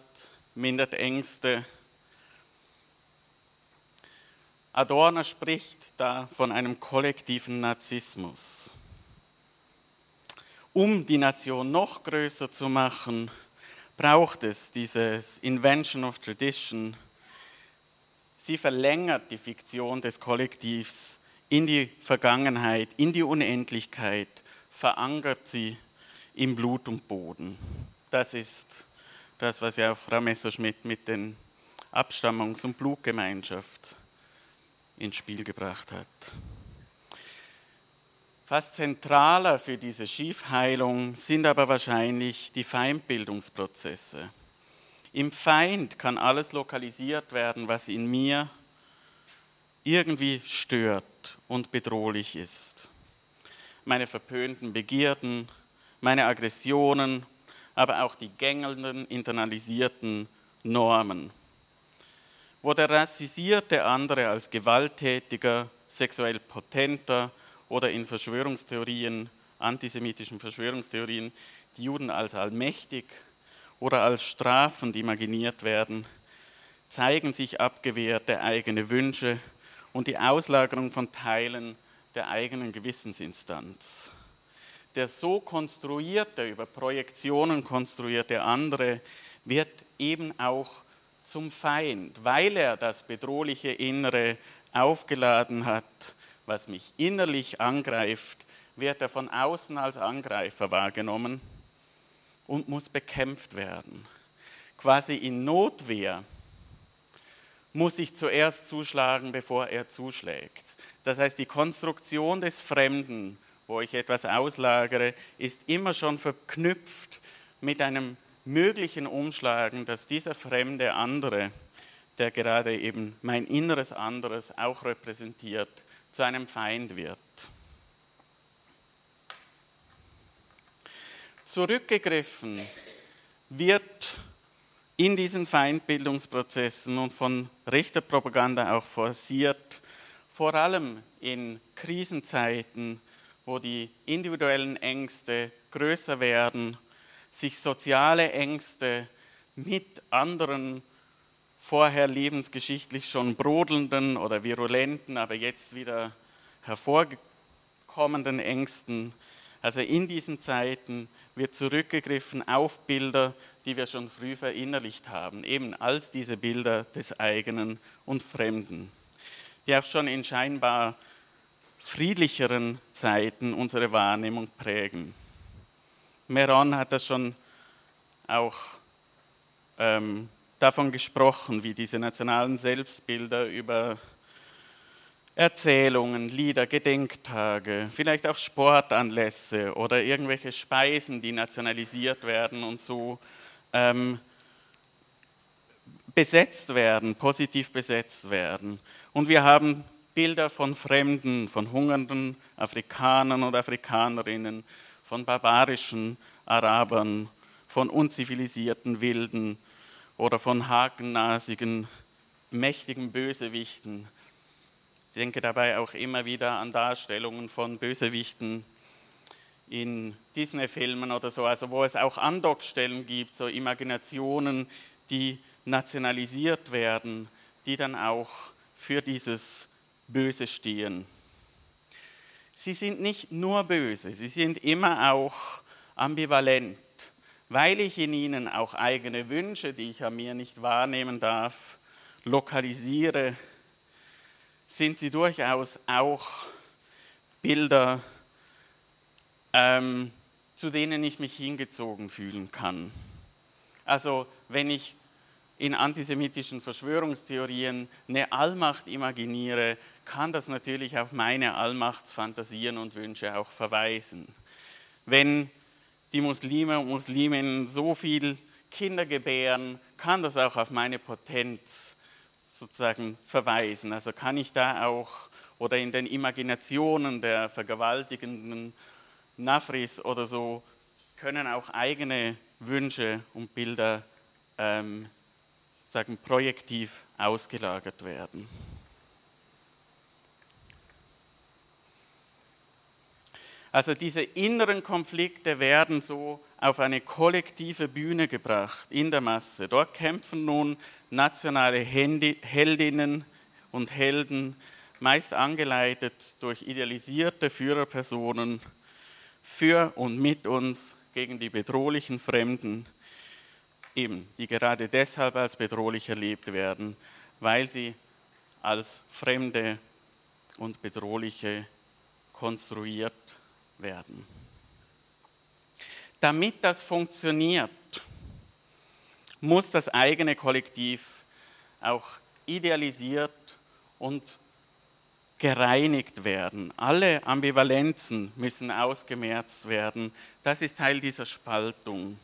mindert Ängste. Adorno spricht da von einem kollektiven Narzissmus. Um die Nation noch größer zu machen, braucht es dieses Invention of Tradition. Sie verlängert die Fiktion des Kollektivs in die Vergangenheit, in die Unendlichkeit, verankert sie im Blut und Boden. Das ist das, was ja auch Frau Messerschmidt mit den Abstammungs- und Blutgemeinschaft ins Spiel gebracht hat. Fast zentraler für diese Schiefheilung sind aber wahrscheinlich die Feindbildungsprozesse. Im Feind kann alles lokalisiert werden, was in mir irgendwie stört und bedrohlich ist. Meine verpönten Begierden, meine Aggressionen, aber auch die gängelnden, internalisierten Normen, wo der rassisierte andere als gewalttätiger, sexuell potenter oder in Verschwörungstheorien, antisemitischen Verschwörungstheorien, die Juden als allmächtig oder als strafend imaginiert werden, zeigen sich abgewehrte eigene Wünsche und die Auslagerung von Teilen der eigenen Gewissensinstanz. Der so konstruierte, über Projektionen konstruierte andere wird eben auch zum Feind, weil er das bedrohliche Innere aufgeladen hat, was mich innerlich angreift, wird er von außen als Angreifer wahrgenommen und muss bekämpft werden. Quasi in Notwehr muss ich zuerst zuschlagen, bevor er zuschlägt. Das heißt, die Konstruktion des Fremden, wo ich etwas auslagere, ist immer schon verknüpft mit einem möglichen Umschlagen, dass dieser fremde andere, der gerade eben mein inneres anderes auch repräsentiert, zu einem Feind wird. Zurückgegriffen wird in diesen Feindbildungsprozessen und von Richterpropaganda auch forciert, vor allem in Krisenzeiten, wo die individuellen Ängste größer werden, sich soziale Ängste mit anderen vorher lebensgeschichtlich schon brodelnden oder virulenten, aber jetzt wieder hervorkommenden Ängsten also in diesen Zeiten wird zurückgegriffen auf Bilder, die wir schon früh verinnerlicht haben, eben als diese Bilder des eigenen und Fremden, die auch schon in scheinbar friedlicheren Zeiten unsere Wahrnehmung prägen. Meron hat das schon auch ähm, davon gesprochen, wie diese nationalen Selbstbilder über Erzählungen, Lieder, Gedenktage, vielleicht auch Sportanlässe oder irgendwelche Speisen, die nationalisiert werden und so ähm, besetzt werden, positiv besetzt werden. Und wir haben Bilder von Fremden, von hungernden Afrikanern und Afrikanerinnen, von barbarischen Arabern, von unzivilisierten Wilden oder von hakennasigen mächtigen Bösewichten. Ich denke dabei auch immer wieder an Darstellungen von Bösewichten in Disney-Filmen oder so, also wo es auch Andockstellen gibt, so Imaginationen, die nationalisiert werden, die dann auch für dieses Böse stehen. Sie sind nicht nur böse, sie sind immer auch ambivalent, weil ich in ihnen auch eigene Wünsche, die ich an mir nicht wahrnehmen darf, lokalisiere, sind sie durchaus auch Bilder, ähm, zu denen ich mich hingezogen fühlen kann. Also wenn ich in antisemitischen Verschwörungstheorien eine Allmacht imaginiere, kann das natürlich auf meine Allmachtsfantasien und Wünsche auch verweisen. Wenn die Muslime und Musliminnen so viel Kinder gebären, kann das auch auf meine Potenz sozusagen verweisen. Also kann ich da auch oder in den Imaginationen der vergewaltigenden Nafris oder so können auch eigene Wünsche und Bilder ähm, sozusagen projektiv ausgelagert werden. Also diese inneren Konflikte werden so auf eine kollektive Bühne gebracht in der Masse. Dort kämpfen nun nationale Heldinnen und Helden, meist angeleitet durch idealisierte Führerpersonen, für und mit uns gegen die bedrohlichen Fremden, eben, die gerade deshalb als bedrohlich erlebt werden, weil sie als Fremde und Bedrohliche konstruiert werden. Damit das funktioniert, muss das eigene Kollektiv auch idealisiert und gereinigt werden. Alle Ambivalenzen müssen ausgemerzt werden. Das ist Teil dieser Spaltung.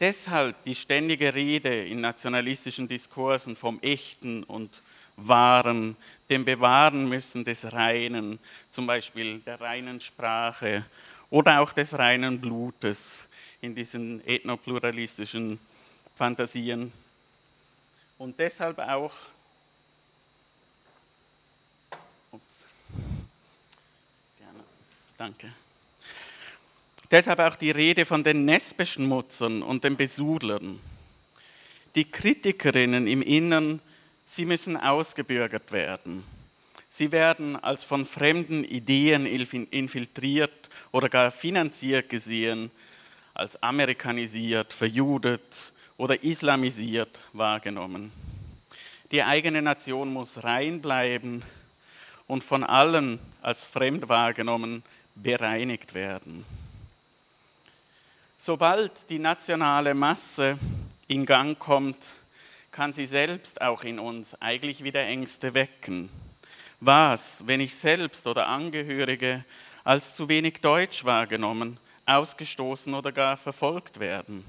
Deshalb die ständige Rede in nationalistischen Diskursen vom Echten und wahren, dem Bewahren müssen des Reinen, zum Beispiel der reinen Sprache oder auch des reinen Blutes in diesen ethnopluralistischen Fantasien. Und deshalb auch, ups, gerne, danke. Deshalb auch die Rede von den Nestbeschmutzern und den Besudlern. Die Kritikerinnen im Innern Sie müssen ausgebürgert werden. Sie werden als von fremden Ideen infiltriert oder gar finanziert gesehen, als amerikanisiert, verjudet oder islamisiert wahrgenommen. Die eigene Nation muss rein bleiben und von allen als fremd wahrgenommen bereinigt werden. Sobald die nationale Masse in Gang kommt, kann sie selbst auch in uns eigentlich wieder Ängste wecken. Was, wenn ich selbst oder Angehörige als zu wenig deutsch wahrgenommen, ausgestoßen oder gar verfolgt werden?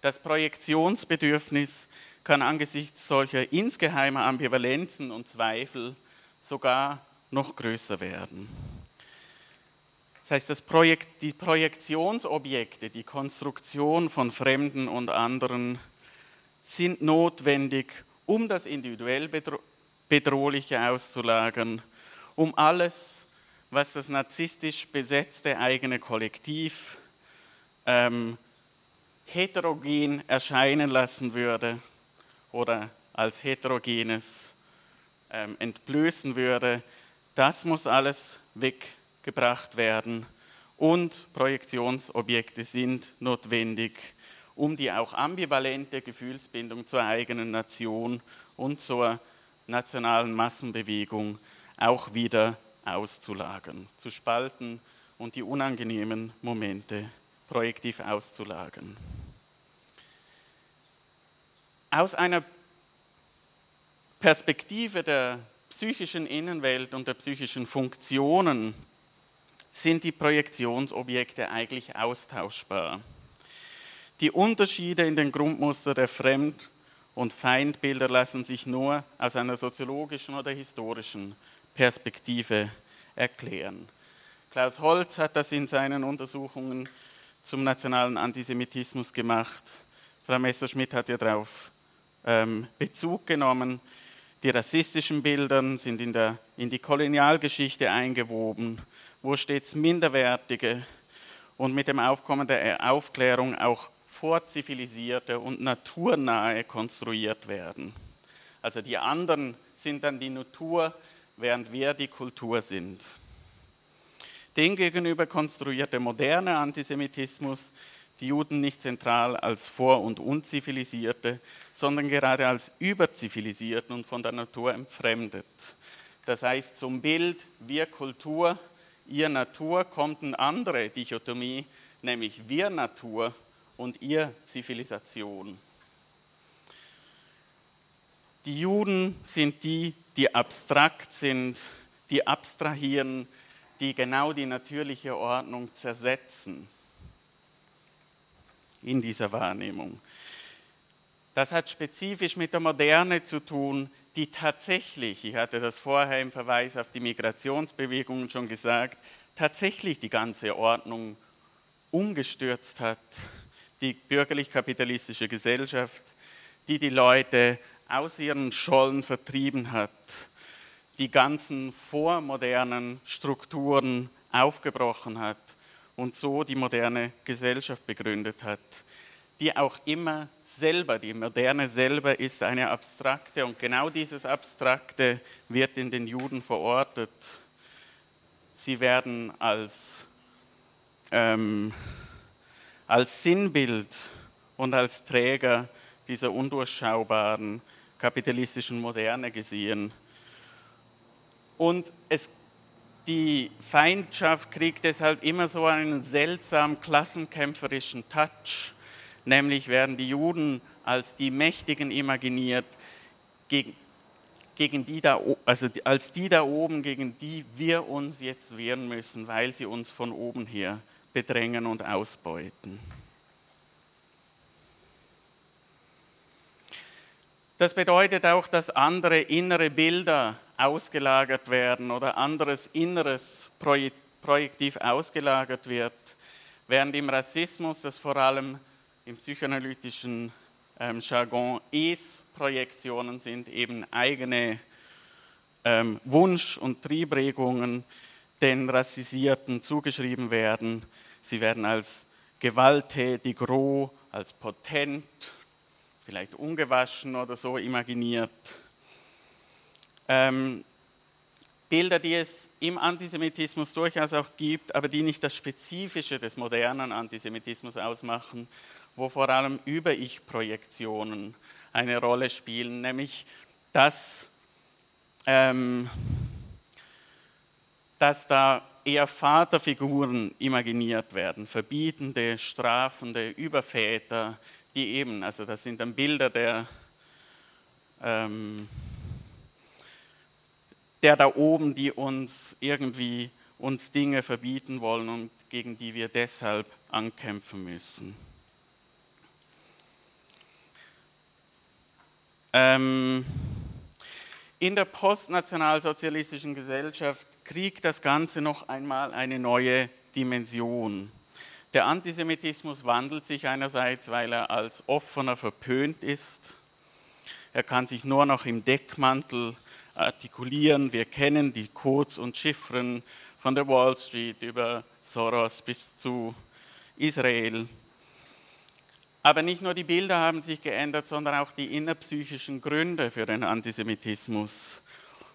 Das Projektionsbedürfnis kann angesichts solcher insgeheimer Ambivalenzen und Zweifel sogar noch größer werden. Das heißt, das Projekt, die Projektionsobjekte, die Konstruktion von Fremden und anderen sind notwendig, um das individuell Bedrohliche auszulagern, um alles, was das narzisstisch besetzte eigene Kollektiv ähm, heterogen erscheinen lassen würde oder als heterogenes ähm, entblößen würde, das muss alles weggebracht werden. Und Projektionsobjekte sind notwendig, um die auch ambivalente Gefühlsbindung zur eigenen Nation und zur nationalen Massenbewegung auch wieder auszulagern, zu spalten und die unangenehmen Momente projektiv auszulagern. Aus einer Perspektive der psychischen Innenwelt und der psychischen Funktionen sind die Projektionsobjekte eigentlich austauschbar. Die Unterschiede in den Grundmustern der Fremd- und Feindbilder lassen sich nur aus einer soziologischen oder historischen Perspektive erklären. Klaus Holz hat das in seinen Untersuchungen zum nationalen Antisemitismus gemacht. Frau Messerschmidt hat ja darauf ähm, Bezug genommen. Die rassistischen Bilder sind in, der, in die Kolonialgeschichte eingewoben, wo stets minderwertige und mit dem Aufkommen der Aufklärung auch vorzivilisierte und naturnahe konstruiert werden. Also die anderen sind dann die Natur, während wir die Kultur sind. Demgegenüber konstruiert der moderne Antisemitismus die Juden nicht zentral als vor- und unzivilisierte, sondern gerade als überzivilisiert und von der Natur entfremdet. Das heißt, zum Bild wir Kultur, ihr Natur kommt eine andere Dichotomie, nämlich wir Natur und ihr Zivilisation. Die Juden sind die, die abstrakt sind, die abstrahieren, die genau die natürliche Ordnung zersetzen in dieser Wahrnehmung. Das hat spezifisch mit der Moderne zu tun, die tatsächlich, ich hatte das vorher im Verweis auf die Migrationsbewegungen schon gesagt, tatsächlich die ganze Ordnung umgestürzt hat, die bürgerlich-kapitalistische Gesellschaft, die die Leute aus ihren Schollen vertrieben hat, die ganzen vormodernen Strukturen aufgebrochen hat und so die moderne Gesellschaft begründet hat, die auch immer selber, die moderne selber ist eine abstrakte und genau dieses Abstrakte wird in den Juden verortet. Sie werden als, ähm, als Sinnbild und als Träger dieser undurchschaubaren kapitalistischen Moderne gesehen. Und es die Feindschaft kriegt deshalb immer so einen seltsam klassenkämpferischen Touch, nämlich werden die Juden als die Mächtigen imaginiert, gegen, gegen die da, also als die da oben, gegen die wir uns jetzt wehren müssen, weil sie uns von oben her bedrängen und ausbeuten. Das bedeutet auch, dass andere innere Bilder ausgelagert werden oder anderes Inneres projektiv ausgelagert wird, während im Rassismus das vor allem im psychoanalytischen ähm, Jargon Es-Projektionen sind, eben eigene ähm, Wunsch- und Triebregungen den Rassisierten zugeschrieben werden. Sie werden als gewalttätig, roh, als potent, vielleicht ungewaschen oder so imaginiert ähm, Bilder, die es im Antisemitismus durchaus auch gibt, aber die nicht das Spezifische des modernen Antisemitismus ausmachen, wo vor allem Über-Ich-Projektionen eine Rolle spielen, nämlich dass, ähm, dass da eher Vaterfiguren imaginiert werden, verbietende, strafende Überväter, die eben, also das sind dann Bilder der ähm, der da oben, die uns irgendwie uns Dinge verbieten wollen und gegen die wir deshalb ankämpfen müssen. Ähm, in der postnationalsozialistischen Gesellschaft kriegt das Ganze noch einmal eine neue Dimension. Der Antisemitismus wandelt sich einerseits, weil er als offener verpönt ist. Er kann sich nur noch im Deckmantel artikulieren. Wir kennen die Codes und Chiffren von der Wall Street über Soros bis zu Israel. Aber nicht nur die Bilder haben sich geändert, sondern auch die innerpsychischen Gründe für den Antisemitismus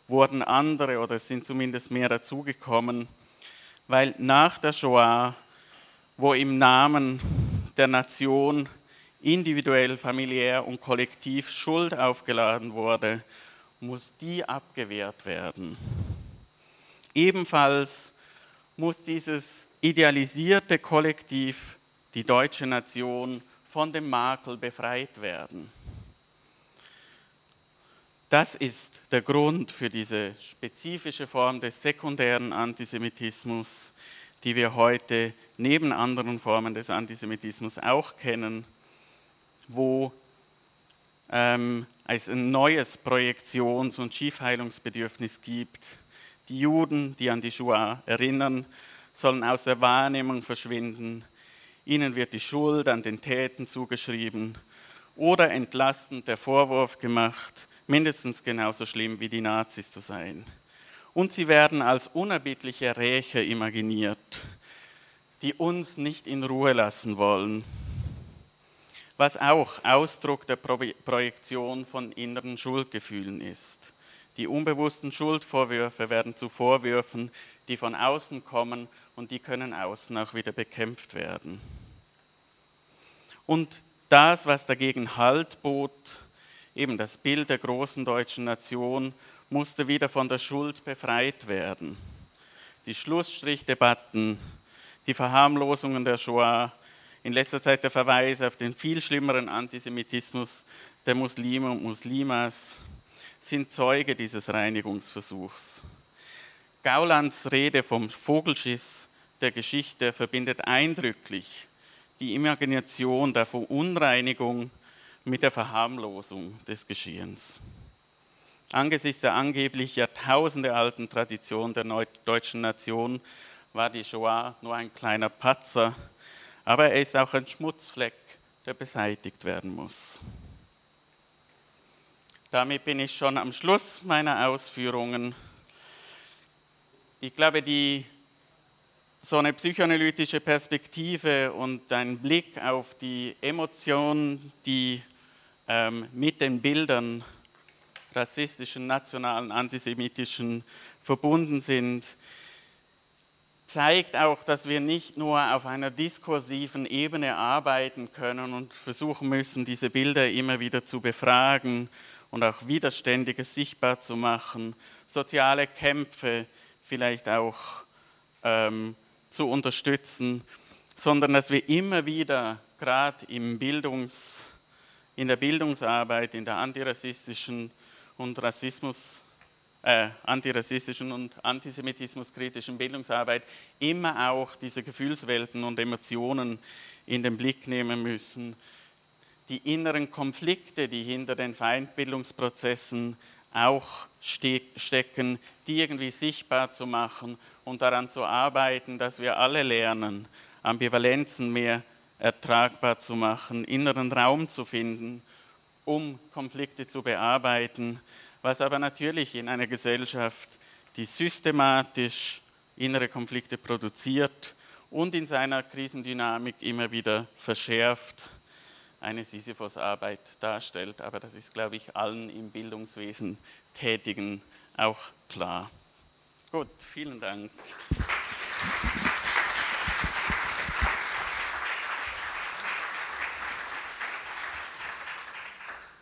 wurden andere oder sind zumindest mehr dazugekommen, weil nach der Shoah, wo im Namen der Nation individuell, familiär und kollektiv Schuld aufgeladen wurde, muss die abgewehrt werden. Ebenfalls muss dieses idealisierte Kollektiv, die deutsche Nation, von dem Makel befreit werden. Das ist der Grund für diese spezifische Form des sekundären Antisemitismus, die wir heute neben anderen Formen des Antisemitismus auch kennen, wo ähm, es ein neues Projektions- und Schiefheilungsbedürfnis gibt. Die Juden, die an die Shoah erinnern, sollen aus der Wahrnehmung verschwinden. Ihnen wird die Schuld an den Täten zugeschrieben oder entlastend der Vorwurf gemacht, mindestens genauso schlimm wie die Nazis zu sein. Und sie werden als unerbittliche Rächer imaginiert, die uns nicht in Ruhe lassen wollen, was auch Ausdruck der Projektion von inneren Schuldgefühlen ist. Die unbewussten Schuldvorwürfe werden zu Vorwürfen, die von außen kommen und die können außen auch wieder bekämpft werden. Und das, was dagegen Halt bot, eben das Bild der großen deutschen Nation, musste wieder von der Schuld befreit werden. Die Schlussstrichdebatten, die Verharmlosungen der Shoah, in letzter Zeit der Verweis auf den viel schlimmeren Antisemitismus der Muslime und Muslimas sind Zeuge dieses Reinigungsversuchs. Gaulands Rede vom Vogelschiss der Geschichte verbindet eindrücklich die Imagination der Verunreinigung mit der Verharmlosung des Geschehens. Angesichts der angeblich jahrtausendealten Tradition der deutschen Nation war die Shoah nur ein kleiner Patzer, aber er ist auch ein Schmutzfleck, der beseitigt werden muss. Damit bin ich schon am Schluss meiner Ausführungen. Ich glaube, die so eine psychoanalytische Perspektive und ein Blick auf die Emotionen, die ähm, mit den Bildern rassistischen, nationalen, antisemitischen verbunden sind, zeigt auch, dass wir nicht nur auf einer diskursiven Ebene arbeiten können und versuchen müssen, diese Bilder immer wieder zu befragen und auch Widerständiges sichtbar zu machen, soziale Kämpfe vielleicht auch ähm, zu unterstützen, sondern dass wir immer wieder, gerade im Bildungs, in der Bildungsarbeit, in der antirassistischen und Rassismus, äh, antirassistischen und antisemitismuskritischen Bildungsarbeit, immer auch diese Gefühlswelten und Emotionen in den Blick nehmen müssen, die inneren Konflikte, die hinter den Feindbildungsprozessen auch stecken, die irgendwie sichtbar zu machen und daran zu arbeiten, dass wir alle lernen, Ambivalenzen mehr ertragbar zu machen, inneren Raum zu finden, um Konflikte zu bearbeiten, was aber natürlich in einer Gesellschaft, die systematisch innere Konflikte produziert und in seiner Krisendynamik immer wieder verschärft, eine Sisyphos-Arbeit darstellt. Aber das ist, glaube ich, allen im Bildungswesen Tätigen auch klar. Gut, vielen Dank.